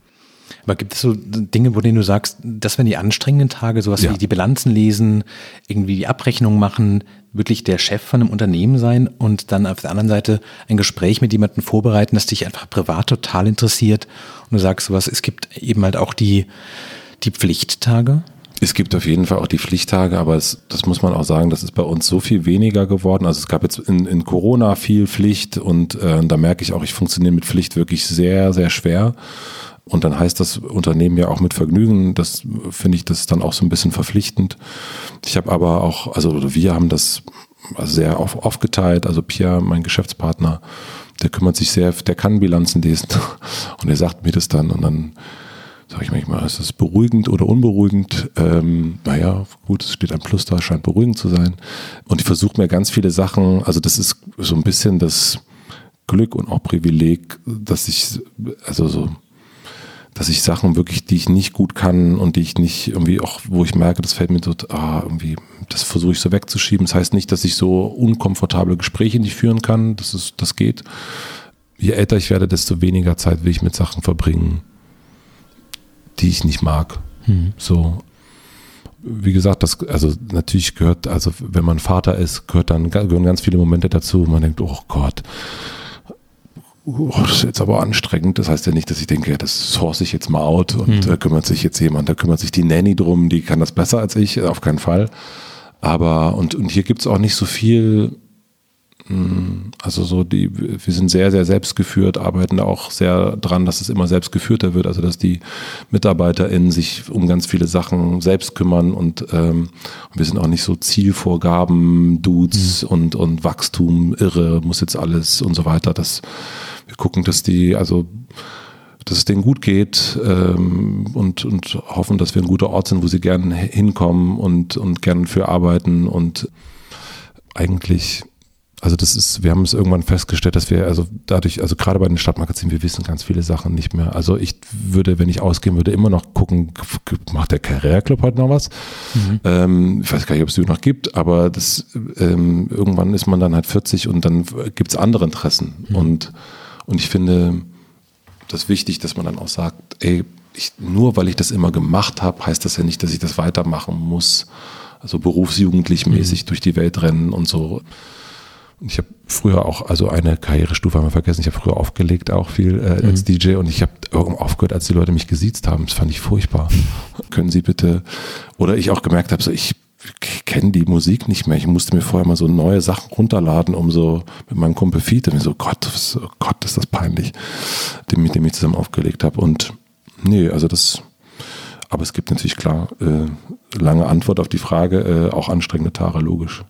Aber gibt es so Dinge, wo denen du sagst, das wären die anstrengenden Tage, sowas ja. wie die Bilanzen lesen, irgendwie die Abrechnung machen, wirklich der Chef von einem Unternehmen sein und dann auf der anderen Seite ein Gespräch mit jemandem vorbereiten, das dich einfach privat total interessiert und du sagst sowas, es gibt eben halt auch die, die Pflichttage? Es gibt auf jeden Fall auch die Pflichttage, aber es, das muss man auch sagen, das ist bei uns so viel weniger geworden. Also es gab jetzt in, in Corona viel Pflicht und äh, da merke ich auch, ich funktioniere mit Pflicht wirklich sehr, sehr schwer. Und dann heißt das Unternehmen ja auch mit Vergnügen. Das finde ich, das ist dann auch so ein bisschen verpflichtend. Ich habe aber auch, also wir haben das sehr auf, aufgeteilt. Also Pierre, mein Geschäftspartner, der kümmert sich sehr, der kann Bilanzen lesen und er sagt mir das dann und dann sage ich manchmal, ist das beruhigend oder unberuhigend? Ähm, naja, gut, es steht ein Plus da, scheint beruhigend zu sein. Und ich versuche mir ganz viele Sachen, also das ist so ein bisschen das Glück und auch Privileg, dass ich, also so, dass ich Sachen wirklich, die ich nicht gut kann und die ich nicht irgendwie auch, wo ich merke, das fällt mir so, ah, irgendwie, das versuche ich so wegzuschieben. Das heißt nicht, dass ich so unkomfortable Gespräche nicht führen kann. Das ist, das geht. Je älter ich werde, desto weniger Zeit will ich mit Sachen verbringen, die ich nicht mag. Mhm. So. Wie gesagt, das, also natürlich gehört, also wenn man Vater ist, gehört dann, gehören ganz viele Momente dazu, wo man denkt, oh Gott, oh, das ist jetzt aber anstrengend. Das heißt ja nicht, dass ich denke, das source ich jetzt mal out und mhm. da kümmert sich jetzt jemand, da kümmert sich die Nanny drum, die kann das besser als ich, auf keinen Fall. Aber, und, und hier gibt es auch nicht so viel, hm, also so die, wir sind sehr, sehr selbstgeführt, arbeiten da auch sehr dran, dass es immer selbstgeführter wird, also dass die MitarbeiterInnen sich um ganz viele Sachen selbst kümmern und ähm, wir sind auch nicht so Zielvorgaben, Dudes mhm. und, und Wachstum, irre, muss jetzt alles und so weiter. Das, wir gucken, dass die, also dass es denen gut geht ähm, und, und hoffen, dass wir ein guter Ort sind, wo sie gerne hinkommen und, und gerne für arbeiten und eigentlich also das ist, wir haben es irgendwann festgestellt, dass wir also dadurch, also gerade bei den Stadtmagazinen, wir wissen ganz viele Sachen nicht mehr. Also ich würde, wenn ich ausgehen würde, immer noch gucken, macht der Karriereclub heute noch was? Mhm. Ähm, ich weiß gar nicht, ob es die noch gibt, aber das ähm, irgendwann ist man dann halt 40 und dann gibt es andere Interessen. Mhm. Und, und ich finde das wichtig, dass man dann auch sagt, ey, ich, nur weil ich das immer gemacht habe, heißt das ja nicht, dass ich das weitermachen muss. Also berufsjugendlich mäßig mhm. durch die Welt rennen und so. Ich habe früher auch, also eine Karrierestufe haben wir vergessen, ich habe früher aufgelegt auch viel äh, als mhm. DJ und ich habe aufgehört, als die Leute mich gesiezt haben. Das fand ich furchtbar. Können Sie bitte, oder ich auch gemerkt habe, so ich kenne die Musik nicht mehr. Ich musste mir vorher mal so neue Sachen runterladen, um so mit meinem Kumpel Fiete, und so Gott, was, oh Gott, ist das peinlich, dem, mit dem ich zusammen aufgelegt habe. Und nee, also das, aber es gibt natürlich klar, äh, lange Antwort auf die Frage, äh, auch anstrengende Tage, logisch.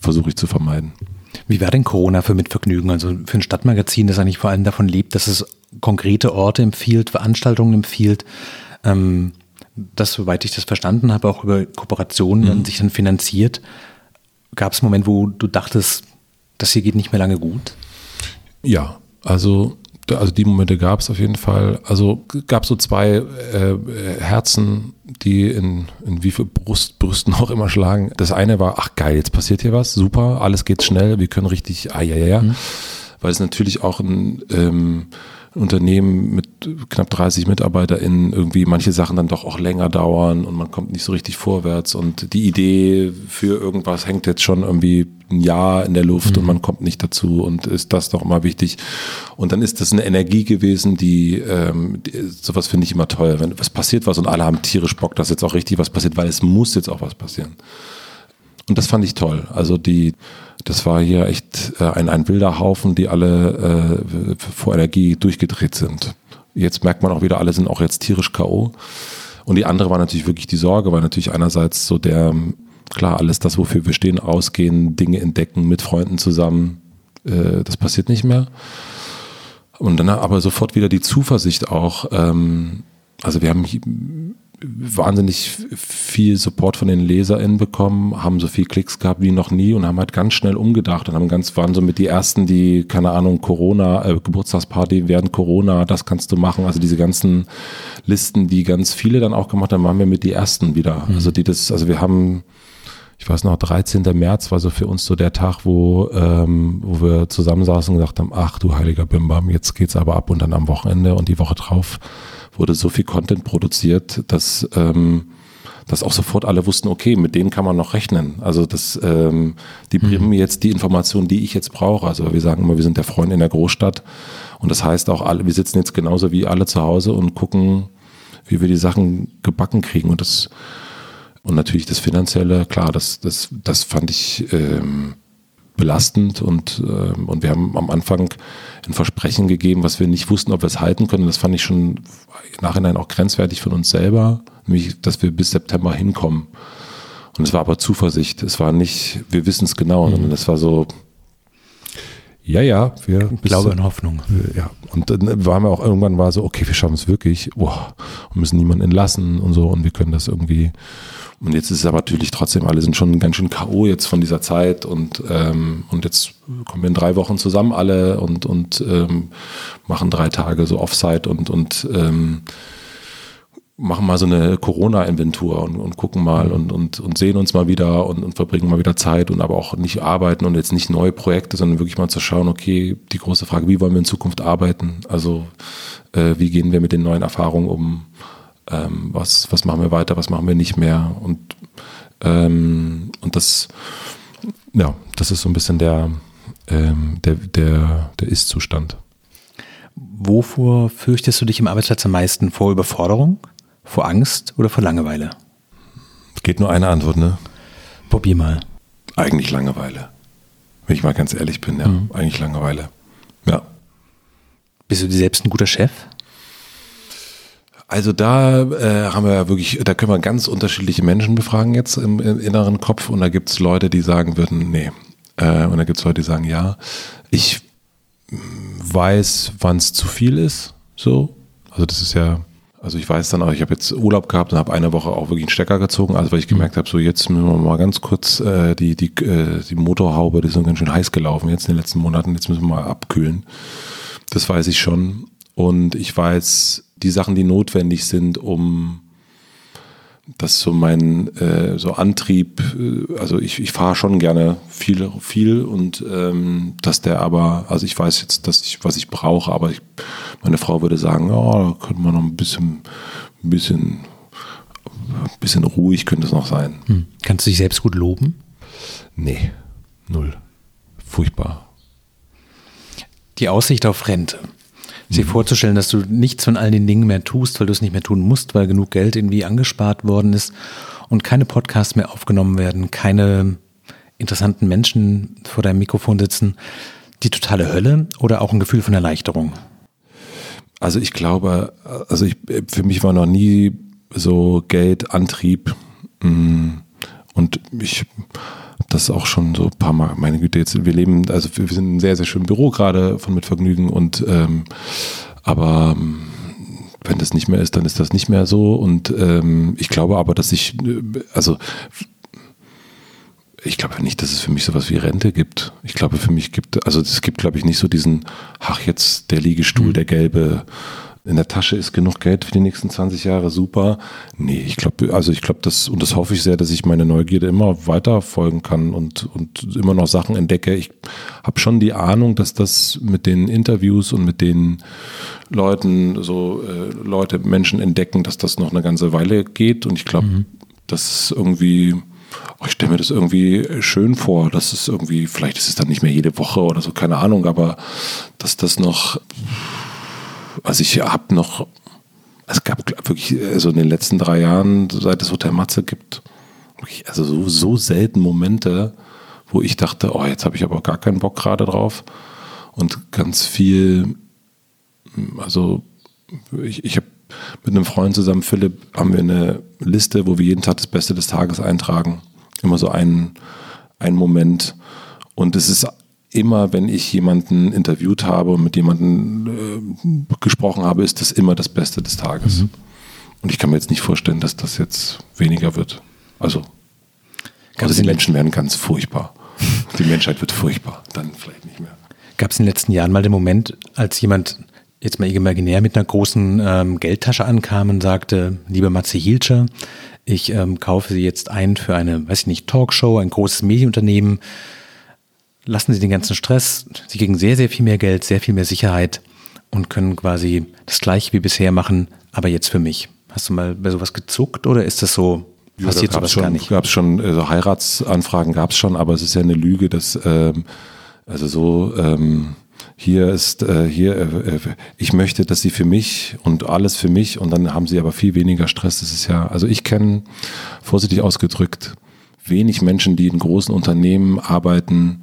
Versuche ich zu vermeiden. Wie wäre denn Corona für Mitvergnügen? Also für ein Stadtmagazin, das eigentlich vor allem davon lebt, dass es konkrete Orte empfiehlt, Veranstaltungen empfiehlt, ähm, das, soweit ich das verstanden habe, auch über Kooperationen mhm. sich dann finanziert. Gab es einen Moment, wo du dachtest, das hier geht nicht mehr lange gut? Ja, also also die Momente gab es auf jeden Fall. Also gab so zwei äh, Herzen, die in, in wie viel Brust, Brüsten auch immer schlagen. Das eine war, ach geil, jetzt passiert hier was, super, alles geht schnell, wir können richtig, ah ja, ja, ja. Weil es natürlich auch ein ähm, Unternehmen mit knapp 30 MitarbeiterInnen irgendwie manche Sachen dann doch auch länger dauern und man kommt nicht so richtig vorwärts und die Idee für irgendwas hängt jetzt schon irgendwie ein Jahr in der Luft mhm. und man kommt nicht dazu und ist das doch immer wichtig. Und dann ist das eine Energie gewesen, die, ähm, die sowas finde ich immer toll, wenn was passiert was und alle haben tierisch Bock, dass jetzt auch richtig was passiert, weil es muss jetzt auch was passieren. Und das fand ich toll. Also die, das war hier echt äh, ein, ein wilder Haufen, die alle äh, vor Energie durchgedreht sind. Jetzt merkt man auch wieder, alle sind auch jetzt tierisch K.O. Und die andere war natürlich wirklich die Sorge, weil natürlich einerseits so der, klar, alles das, wofür wir stehen, ausgehen, Dinge entdecken, mit Freunden zusammen, äh, das passiert nicht mehr. Und dann aber sofort wieder die Zuversicht auch. Ähm, also wir haben wahnsinnig viel Support von den LeserInnen bekommen, haben so viel Klicks gehabt wie noch nie und haben halt ganz schnell umgedacht und haben ganz, waren so mit die ersten, die, keine Ahnung, Corona, äh, Geburtstagsparty während Corona, das kannst du machen. Also diese ganzen Listen, die ganz viele dann auch gemacht haben, waren wir mit die ersten wieder. Mhm. Also die das, also wir haben, ich weiß noch, 13. März war so für uns so der Tag, wo, ähm, wo wir zusammensaßen und gesagt haben, ach du heiliger Bimbam, jetzt geht's aber ab und dann am Wochenende und die Woche drauf wurde so viel Content produziert, dass, ähm, dass auch sofort alle wussten, okay, mit denen kann man noch rechnen. Also das, ähm, die bringen mhm. mir jetzt die Informationen, die ich jetzt brauche. Also wir sagen immer, wir sind der Freund in der Großstadt. Und das heißt auch alle, wir sitzen jetzt genauso wie alle zu Hause und gucken, wie wir die Sachen gebacken kriegen. Und das, und natürlich das Finanzielle, klar, das, das, das fand ich ähm, belastend und, ähm, und wir haben am Anfang ein Versprechen gegeben, was wir nicht wussten, ob wir es halten können. Das fand ich schon im Nachhinein auch grenzwertig von uns selber, nämlich, dass wir bis September hinkommen. Und es war aber Zuversicht. Es war nicht, wir wissen es genau, mhm. sondern es war so, ja, ja, wir. Glaube in Hoffnung. Ja. Und dann waren wir auch irgendwann war so, okay, wir schaffen es wirklich, boah, und müssen niemanden entlassen und so und wir können das irgendwie und jetzt ist es aber natürlich trotzdem, alle sind schon ganz schön K.O. jetzt von dieser Zeit und, ähm, und jetzt kommen wir in drei Wochen zusammen alle und, und ähm, machen drei Tage so Offsite und, und ähm, machen mal so eine Corona-Inventur und, und gucken mal und, und, und sehen uns mal wieder und, und verbringen mal wieder Zeit und aber auch nicht arbeiten und jetzt nicht neue Projekte, sondern wirklich mal zu schauen, okay, die große Frage, wie wollen wir in Zukunft arbeiten? Also äh, wie gehen wir mit den neuen Erfahrungen um? Ähm, was, was machen wir weiter, was machen wir nicht mehr. Und, ähm, und das, ja, das ist so ein bisschen der, ähm, der, der, der Ist-Zustand. Wovor fürchtest du dich im Arbeitsplatz am meisten? Vor Überforderung, vor Angst oder vor Langeweile? Geht nur eine Antwort, ne? Probier mal. Eigentlich Langeweile. Wenn ich mal ganz ehrlich bin, ja. Mhm. Eigentlich Langeweile. Ja. Bist du dir selbst ein guter Chef? Also da äh, haben wir wirklich, da können wir ganz unterschiedliche Menschen befragen jetzt im, im inneren Kopf und da gibt es Leute, die sagen würden, nee. Äh, und da gibt es Leute, die sagen, ja. Ich weiß, wann es zu viel ist, so. Also das ist ja, also ich weiß dann auch, ich habe jetzt Urlaub gehabt und habe eine Woche auch wirklich einen Stecker gezogen, also weil ich gemerkt habe, so jetzt müssen wir mal ganz kurz äh, die, die, äh, die Motorhaube, die ist ganz schön heiß gelaufen jetzt in den letzten Monaten, jetzt müssen wir mal abkühlen. Das weiß ich schon. Und ich weiß, die Sachen, die notwendig sind, um das so mein äh, so Antrieb, äh, also ich, ich fahre schon gerne viel, viel und ähm, dass der aber, also ich weiß jetzt, dass ich, was ich brauche, aber ich, meine Frau würde sagen, oh, da könnte man noch ein bisschen, ein bisschen, ein bisschen ruhig könnte es noch sein. Hm. Kannst du dich selbst gut loben? Nee, null. Furchtbar. Die Aussicht auf Rente sich mhm. vorzustellen, dass du nichts von all den Dingen mehr tust, weil du es nicht mehr tun musst, weil genug Geld irgendwie angespart worden ist und keine Podcasts mehr aufgenommen werden, keine interessanten Menschen vor deinem Mikrofon sitzen, die totale Hölle oder auch ein Gefühl von Erleichterung? Also ich glaube, also ich, für mich war noch nie so Geld Antrieb mm, und ich das auch schon so ein paar Mal, meine Güte, jetzt, wir leben, also wir sind in einem sehr, sehr schönen Büro gerade von Mitvergnügen und ähm, aber ähm, wenn das nicht mehr ist, dann ist das nicht mehr so und ähm, ich glaube aber, dass ich, also ich glaube nicht, dass es für mich sowas wie Rente gibt. Ich glaube, für mich gibt, also es gibt, glaube ich, nicht so diesen, ach jetzt der Liegestuhl, mhm. der gelbe, in der Tasche ist genug Geld für die nächsten 20 Jahre, super. Nee, ich glaube, also ich glaube, das, und das hoffe ich sehr, dass ich meine Neugierde immer weiter folgen kann und, und immer noch Sachen entdecke. Ich habe schon die Ahnung, dass das mit den Interviews und mit den Leuten, so äh, Leute, Menschen entdecken, dass das noch eine ganze Weile geht. Und ich glaube, mhm. das ist irgendwie, oh, ich stelle mir das irgendwie schön vor, dass es irgendwie, vielleicht ist es dann nicht mehr jede Woche oder so, keine Ahnung, aber dass das noch also ich habe noch, es gab wirklich, also in den letzten drei Jahren, seit es Hotel Matze gibt, also so, so selten Momente, wo ich dachte, oh, jetzt habe ich aber gar keinen Bock gerade drauf. Und ganz viel, also ich, ich habe mit einem Freund zusammen, Philipp, haben wir eine Liste, wo wir jeden Tag das Beste des Tages eintragen. Immer so einen, einen Moment. Und es ist immer, wenn ich jemanden interviewt habe und mit jemandem äh, gesprochen habe, ist das immer das Beste des Tages. Mhm. Und ich kann mir jetzt nicht vorstellen, dass das jetzt weniger wird. Also, also die Menschen werden ganz furchtbar. Die Menschheit wird furchtbar, dann vielleicht nicht mehr. Gab es in den letzten Jahren mal den Moment, als jemand jetzt mal imaginär mit einer großen ähm, Geldtasche ankam und sagte, liebe Matze Hielscher, ich ähm, kaufe Sie jetzt ein für eine, weiß ich nicht, Talkshow, ein großes Medienunternehmen. Lassen Sie den ganzen Stress. Sie kriegen sehr, sehr viel mehr Geld, sehr viel mehr Sicherheit und können quasi das gleiche wie bisher machen, aber jetzt für mich. Hast du mal bei sowas gezuckt oder ist das so, passiert ja, sowas schon, gar nicht? Gab es schon, also Heiratsanfragen gab es schon, aber es ist ja eine Lüge, dass, ähm, also so, ähm, hier ist, äh, hier, äh, äh, ich möchte, dass sie für mich und alles für mich und dann haben sie aber viel weniger Stress. Das ist ja, also ich kenne, vorsichtig ausgedrückt, wenig Menschen, die in großen Unternehmen arbeiten,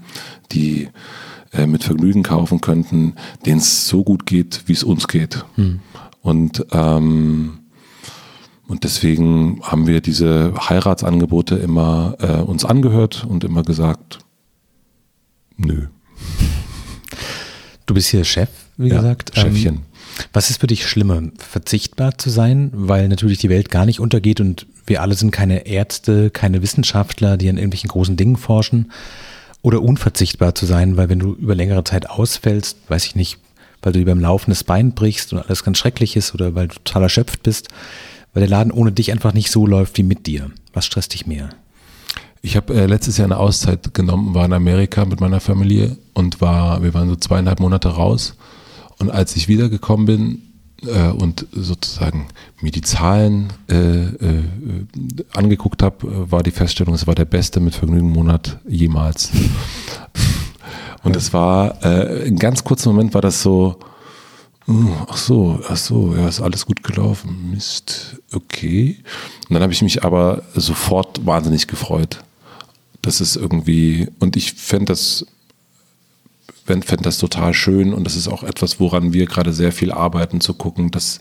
die äh, mit Vergnügen kaufen könnten, denen es so gut geht, wie es uns geht. Hm. Und ähm, und deswegen haben wir diese Heiratsangebote immer äh, uns angehört und immer gesagt, nö. Du bist hier Chef, wie ja, gesagt. Chefchen. Ähm, was ist für dich schlimmer, verzichtbar zu sein, weil natürlich die Welt gar nicht untergeht und wir alle sind keine Ärzte, keine Wissenschaftler, die an irgendwelchen großen Dingen forschen, oder unverzichtbar zu sein, weil wenn du über längere Zeit ausfällst, weiß ich nicht, weil du über ein laufendes Bein brichst und alles ganz schrecklich ist oder weil du total erschöpft bist, weil der Laden ohne dich einfach nicht so läuft wie mit dir. Was stresst dich mehr? Ich habe äh, letztes Jahr eine Auszeit genommen, war in Amerika mit meiner Familie und war, wir waren so zweieinhalb Monate raus. Und als ich wiedergekommen bin äh, und sozusagen mir die Zahlen äh, äh, angeguckt habe, war die Feststellung, es war der beste mit Vergnügen Monat jemals. und es war, äh, in ganz kurzen Moment war das so, uh, ach so, ach so, ja, ist alles gut gelaufen. Mist, okay. Und dann habe ich mich aber sofort wahnsinnig gefreut. Das ist irgendwie, und ich fände das, fände das total schön und das ist auch etwas, woran wir gerade sehr viel arbeiten, zu gucken, dass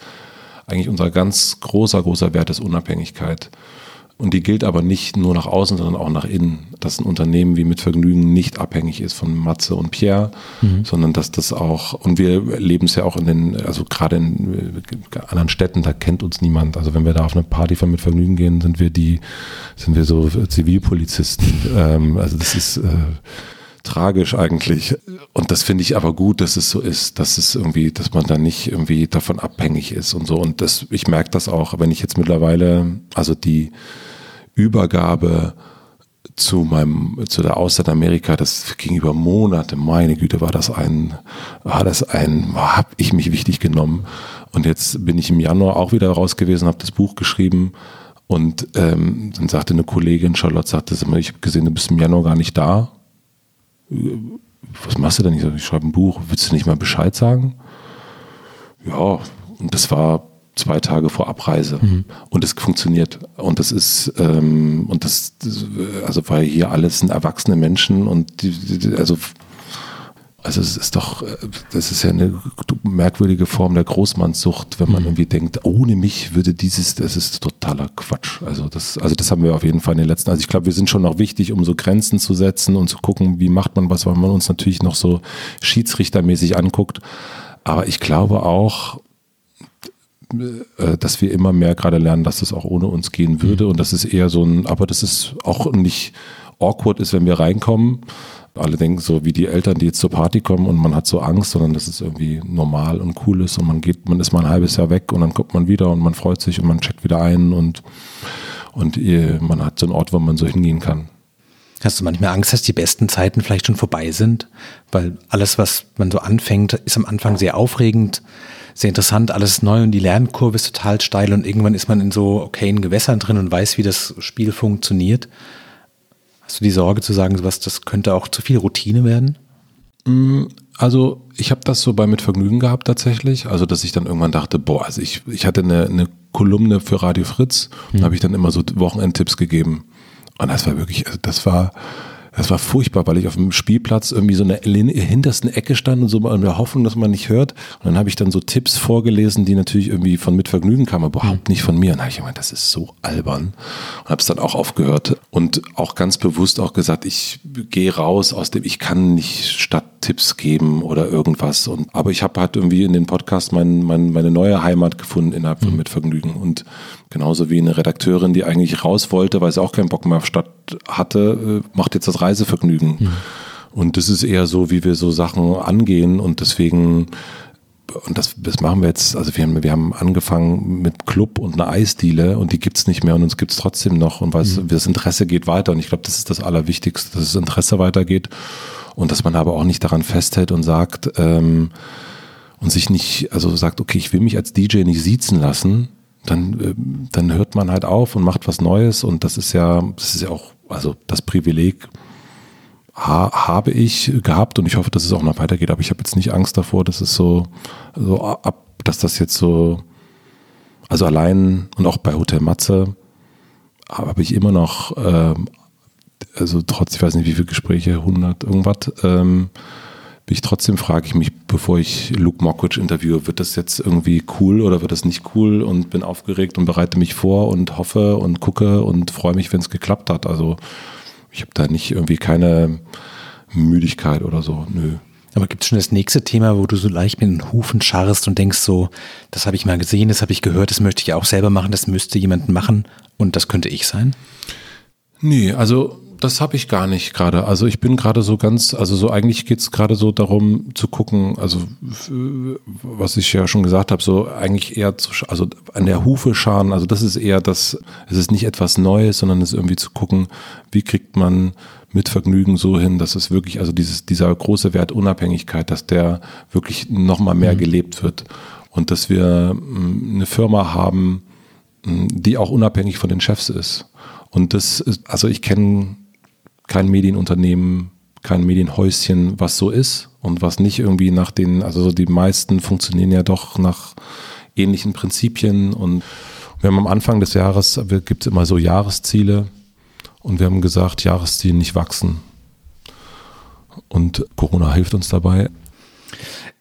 eigentlich unser ganz großer, großer Wert ist Unabhängigkeit. Und die gilt aber nicht nur nach außen, sondern auch nach innen. Dass ein Unternehmen wie mit Vergnügen nicht abhängig ist von Matze und Pierre, mhm. sondern dass das auch, und wir leben es ja auch in den, also gerade in anderen Städten, da kennt uns niemand. Also wenn wir da auf eine Party von mit Vergnügen gehen, sind wir die, sind wir so Zivilpolizisten. ähm, also das ist äh, tragisch eigentlich. Und das finde ich aber gut, dass es so ist, dass es irgendwie, dass man da nicht irgendwie davon abhängig ist und so. Und das, ich merke das auch, wenn ich jetzt mittlerweile, also die, Übergabe zu meinem, zu der Auszeit Amerika, das ging über Monate, meine Güte, war das ein, war das ein, habe ich mich wichtig genommen. Und jetzt bin ich im Januar auch wieder raus gewesen, habe das Buch geschrieben und ähm, dann sagte eine Kollegin, Charlotte, sagte, ich habe gesehen, du bist im Januar gar nicht da. Was machst du denn? Ich, ich schreibe ein Buch, willst du nicht mal Bescheid sagen? Ja, und das war zwei Tage vor Abreise. Mhm. Und es funktioniert. Und das ist, ähm, und das, also weil hier alles sind erwachsene Menschen und die, die, also also es ist doch, das ist ja eine merkwürdige Form der Großmannssucht, wenn man mhm. irgendwie denkt, ohne mich würde dieses, das ist totaler Quatsch. Also das, also das haben wir auf jeden Fall in den letzten, also ich glaube, wir sind schon noch wichtig, um so Grenzen zu setzen und zu gucken, wie macht man was, weil man uns natürlich noch so schiedsrichtermäßig anguckt. Aber ich glaube auch, äh, dass wir immer mehr gerade lernen, dass es auch ohne uns gehen würde mhm. und das ist eher so ein, aber das ist auch nicht awkward ist, wenn wir reinkommen. Alle denken so wie die Eltern, die jetzt zur Party kommen und man hat so Angst, sondern dass es irgendwie normal und cool ist und man geht, man ist mal ein halbes Jahr weg und dann kommt man wieder und man freut sich und man checkt wieder ein und, und man hat so einen Ort, wo man so hingehen kann. Hast du manchmal Angst, dass die besten Zeiten vielleicht schon vorbei sind? Weil alles, was man so anfängt, ist am Anfang sehr aufregend sehr interessant, alles neu und die Lernkurve ist total steil und irgendwann ist man in so okayen Gewässern drin und weiß, wie das Spiel funktioniert. Hast du die Sorge zu sagen, was das könnte auch zu viel Routine werden? Mm, also ich habe das so bei mit Vergnügen gehabt tatsächlich. Also dass ich dann irgendwann dachte, boah, also ich, ich hatte eine, eine Kolumne für Radio Fritz, mhm. habe ich dann immer so Wochenendtipps gegeben. Und das war wirklich, also das war, Das war furchtbar, weil ich auf dem Spielplatz irgendwie so in der hintersten Ecke stand und so in der Hoffnung, dass man nicht hört. Und dann habe ich dann so Tipps vorgelesen, die natürlich irgendwie von Mitvergnügen kamen, aber überhaupt nicht von mir. Und da habe ich gemeint, das ist so albern. Und habe es dann auch aufgehört und auch ganz bewusst auch gesagt, ich gehe raus aus dem, ich kann nicht Stadttipps geben oder irgendwas. Und, aber ich habe halt irgendwie in den Podcast mein, mein, meine neue Heimat gefunden innerhalb von mhm. Mitvergnügen. Und genauso wie eine Redakteurin, die eigentlich raus wollte, weil sie auch keinen Bock mehr auf Stadt hatte, äh, macht jetzt das Reisevergnügen. Mhm. Und das ist eher so, wie wir so Sachen angehen und deswegen und das, das machen wir jetzt, also wir haben, wir haben angefangen mit Club und einer Eisdiele und die gibt's nicht mehr und uns gibt's trotzdem noch und was, mhm. das Interesse geht weiter und ich glaube, das ist das Allerwichtigste, dass das Interesse weitergeht und dass man aber auch nicht daran festhält und sagt ähm, und sich nicht, also sagt, okay, ich will mich als DJ nicht siezen lassen, dann, äh, dann hört man halt auf und macht was Neues und das ist ja, das ist ja auch, also das Privileg ha, habe ich gehabt und ich hoffe, dass es auch noch weitergeht, aber ich habe jetzt nicht Angst davor, dass es so, so ab, dass das jetzt so, also allein und auch bei Hotel Matze habe ich immer noch, ähm, also trotz, ich weiß nicht wie viele Gespräche, 100 irgendwas, ähm, ich trotzdem, frage ich mich, bevor ich Luke Mockridge interviewe, wird das jetzt irgendwie cool oder wird das nicht cool und bin aufgeregt und bereite mich vor und hoffe und gucke und freue mich, wenn es geklappt hat. Also ich habe da nicht irgendwie keine Müdigkeit oder so, nö. Aber gibt es schon das nächste Thema, wo du so leicht mit den Hufen scharrst und denkst so, das habe ich mal gesehen, das habe ich gehört, das möchte ich auch selber machen, das müsste jemand machen und das könnte ich sein? Nee, also das habe ich gar nicht gerade. Also ich bin gerade so ganz, also so eigentlich geht es gerade so darum zu gucken, also was ich ja schon gesagt habe, so eigentlich eher zu, also an der Hufe scharen, also das ist eher das, es ist nicht etwas Neues, sondern es ist irgendwie zu gucken, wie kriegt man mit Vergnügen so hin, dass es wirklich, also dieses, dieser große Wert Unabhängigkeit, dass der wirklich nochmal mehr mhm. gelebt wird und dass wir mm, eine Firma haben, mm, die auch unabhängig von den Chefs ist. Und das ist, also ich kenne kein Medienunternehmen, kein Medienhäuschen, was so ist und was nicht irgendwie nach den, also die meisten funktionieren ja doch nach ähnlichen Prinzipien und wir haben am Anfang des Jahres, gibt es immer so Jahresziele und wir haben gesagt, Jahresziele nicht wachsen. Und Corona hilft uns dabei.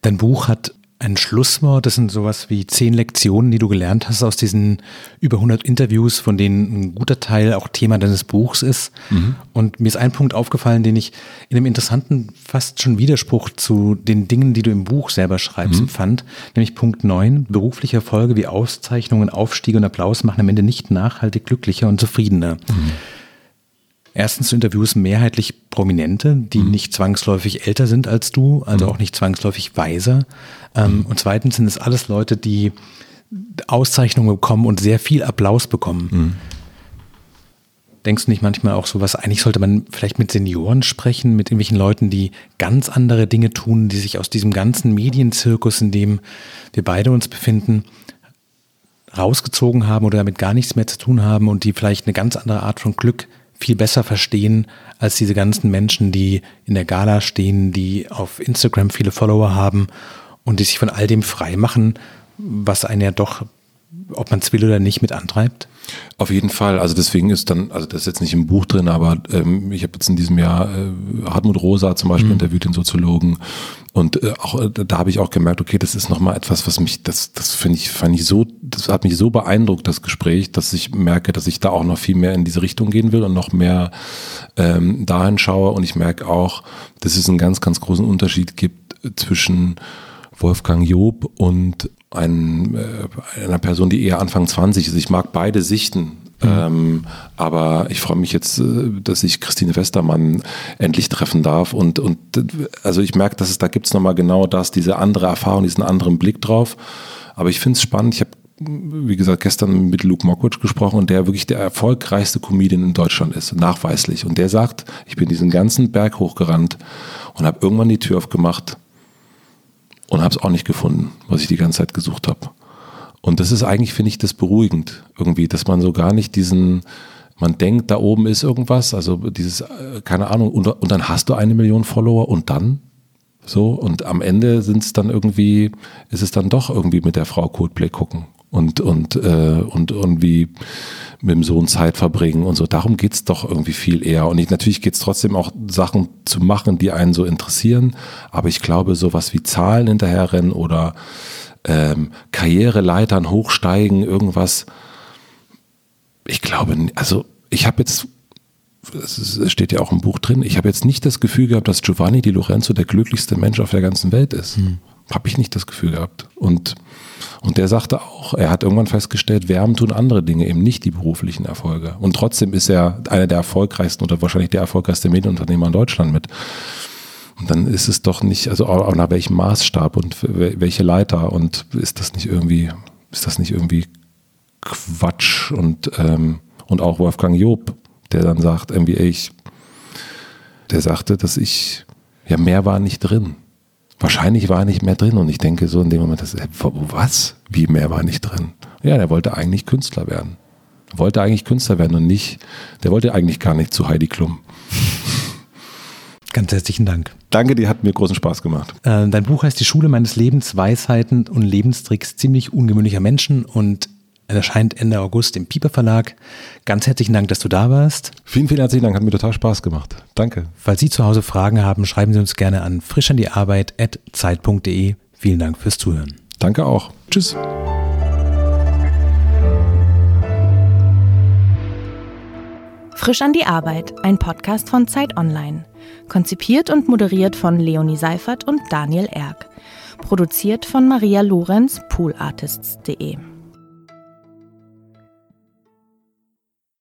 Dein Buch hat ein Schlusswort, das sind sowas wie zehn Lektionen, die du gelernt hast aus diesen über 100 Interviews, von denen ein guter Teil auch Thema deines Buchs ist. Mhm. Und mir ist ein Punkt aufgefallen, den ich in einem interessanten, fast schon Widerspruch zu den Dingen, die du im Buch selber schreibst, mhm. fand. Nämlich Punkt 9, berufliche Erfolge wie Auszeichnungen, Aufstiege und Applaus machen am Ende nicht nachhaltig glücklicher und zufriedener. Mhm. Erstens, du interviewst mehrheitlich Prominente, die mhm. nicht zwangsläufig älter sind als du, also mhm. auch nicht zwangsläufig weiser. Ähm, mhm. Und zweitens sind es alles Leute, die Auszeichnungen bekommen und sehr viel Applaus bekommen. Mhm. Denkst du nicht manchmal auch so was, eigentlich sollte man vielleicht mit Senioren sprechen, mit irgendwelchen Leuten, die ganz andere Dinge tun, die sich aus diesem ganzen Medienzirkus, in dem wir beide uns befinden, rausgezogen haben oder damit gar nichts mehr zu tun haben und die vielleicht eine ganz andere Art von Glück viel besser verstehen als diese ganzen Menschen, die in der Gala stehen, die auf Instagram viele Follower haben und die sich von all dem frei machen, was einen ja doch, ob man es will oder nicht, mit antreibt? Auf jeden Fall. Also deswegen ist dann, also das ist jetzt nicht im Buch drin, aber ähm, ich habe jetzt in diesem Jahr äh, Hartmut Rosa zum Beispiel mhm. interviewt, den Soziologen. Und äh, auch äh, da habe ich auch gemerkt, okay, das ist nochmal etwas, was mich, das, das finde ich, fand ich so, das hat mich so beeindruckt, das Gespräch, dass ich merke, dass ich da auch noch viel mehr in diese Richtung gehen will und noch mehr ähm, dahin schaue. Und ich merke auch, dass es einen ganz, ganz großen Unterschied gibt zwischen Wolfgang Job und ein, äh, einer Person, die eher Anfang 20 ist. Ich mag beide Sichten. Mhm. Ähm, aber ich freue mich jetzt, äh, dass ich Christine Westermann endlich treffen darf. Und, und also ich merke, dass es da gibt es nochmal genau das, diese andere Erfahrung, diesen anderen Blick drauf. Aber ich finde es spannend. Ich habe, wie gesagt, gestern mit Luke Mockridge gesprochen und der wirklich der erfolgreichste Comedian in Deutschland ist, nachweislich. Und der sagt, ich bin diesen ganzen Berg hochgerannt und habe irgendwann die Tür aufgemacht und habe es auch nicht gefunden, was ich die ganze Zeit gesucht habe. Und das ist eigentlich, finde ich, das beruhigend irgendwie, dass man so gar nicht diesen, man denkt, da oben ist irgendwas, also dieses, äh, keine Ahnung, und, und dann hast du eine Million Follower und dann? So, und am Ende sind es dann irgendwie, ist es dann doch irgendwie mit der Frau Coldplay gucken und, und, äh, und irgendwie mit dem Sohn Zeit verbringen und so. Darum geht's doch irgendwie viel eher. Und ich, natürlich geht's trotzdem auch, Sachen zu machen, die einen so interessieren. Aber ich glaube, sowas wie Zahlen hinterherrennen oder ähm, Karriereleitern hochsteigen, irgendwas. Ich glaube, also ich habe jetzt es steht ja auch im Buch drin, ich habe jetzt nicht das Gefühl gehabt, dass Giovanni Di Lorenzo der glücklichste Mensch auf der ganzen Welt ist. Hm. Habe ich nicht das Gefühl gehabt. Und, und der sagte auch, er hat irgendwann festgestellt, Wärmen tun andere Dinge, eben nicht die beruflichen Erfolge. Und trotzdem ist er einer der erfolgreichsten oder wahrscheinlich der erfolgreichste Medienunternehmer in Deutschland mit. Und dann ist es doch nicht, also auch nach welchem Maßstab und welche Leiter und ist das nicht irgendwie, ist das nicht irgendwie Quatsch und, ähm, und auch Wolfgang Job der dann sagt, irgendwie, ich, der sagte, dass ich, ja, mehr war nicht drin. Wahrscheinlich war nicht mehr drin und ich denke so in dem Moment, dass, was? Wie mehr war nicht drin? Ja, der wollte eigentlich Künstler werden. Wollte eigentlich Künstler werden und nicht, der wollte eigentlich gar nicht zu Heidi Klum. Ganz herzlichen Dank. Danke, die hat mir großen Spaß gemacht. Äh, dein Buch heißt Die Schule meines Lebens, Weisheiten und Lebenstricks ziemlich ungewöhnlicher Menschen und er erscheint Ende August im Pieper Verlag. Ganz herzlichen Dank, dass du da warst. Vielen, vielen herzlichen Dank. Hat mir total Spaß gemacht. Danke. Falls Sie zu Hause Fragen haben, schreiben Sie uns gerne an frischandiearbeit.zeit.de. Vielen Dank fürs Zuhören. Danke auch. Tschüss. Frisch an die Arbeit, ein Podcast von Zeit Online. Konzipiert und moderiert von Leonie Seifert und Daniel Erck. Produziert von Maria Lorenz, poolartists.de.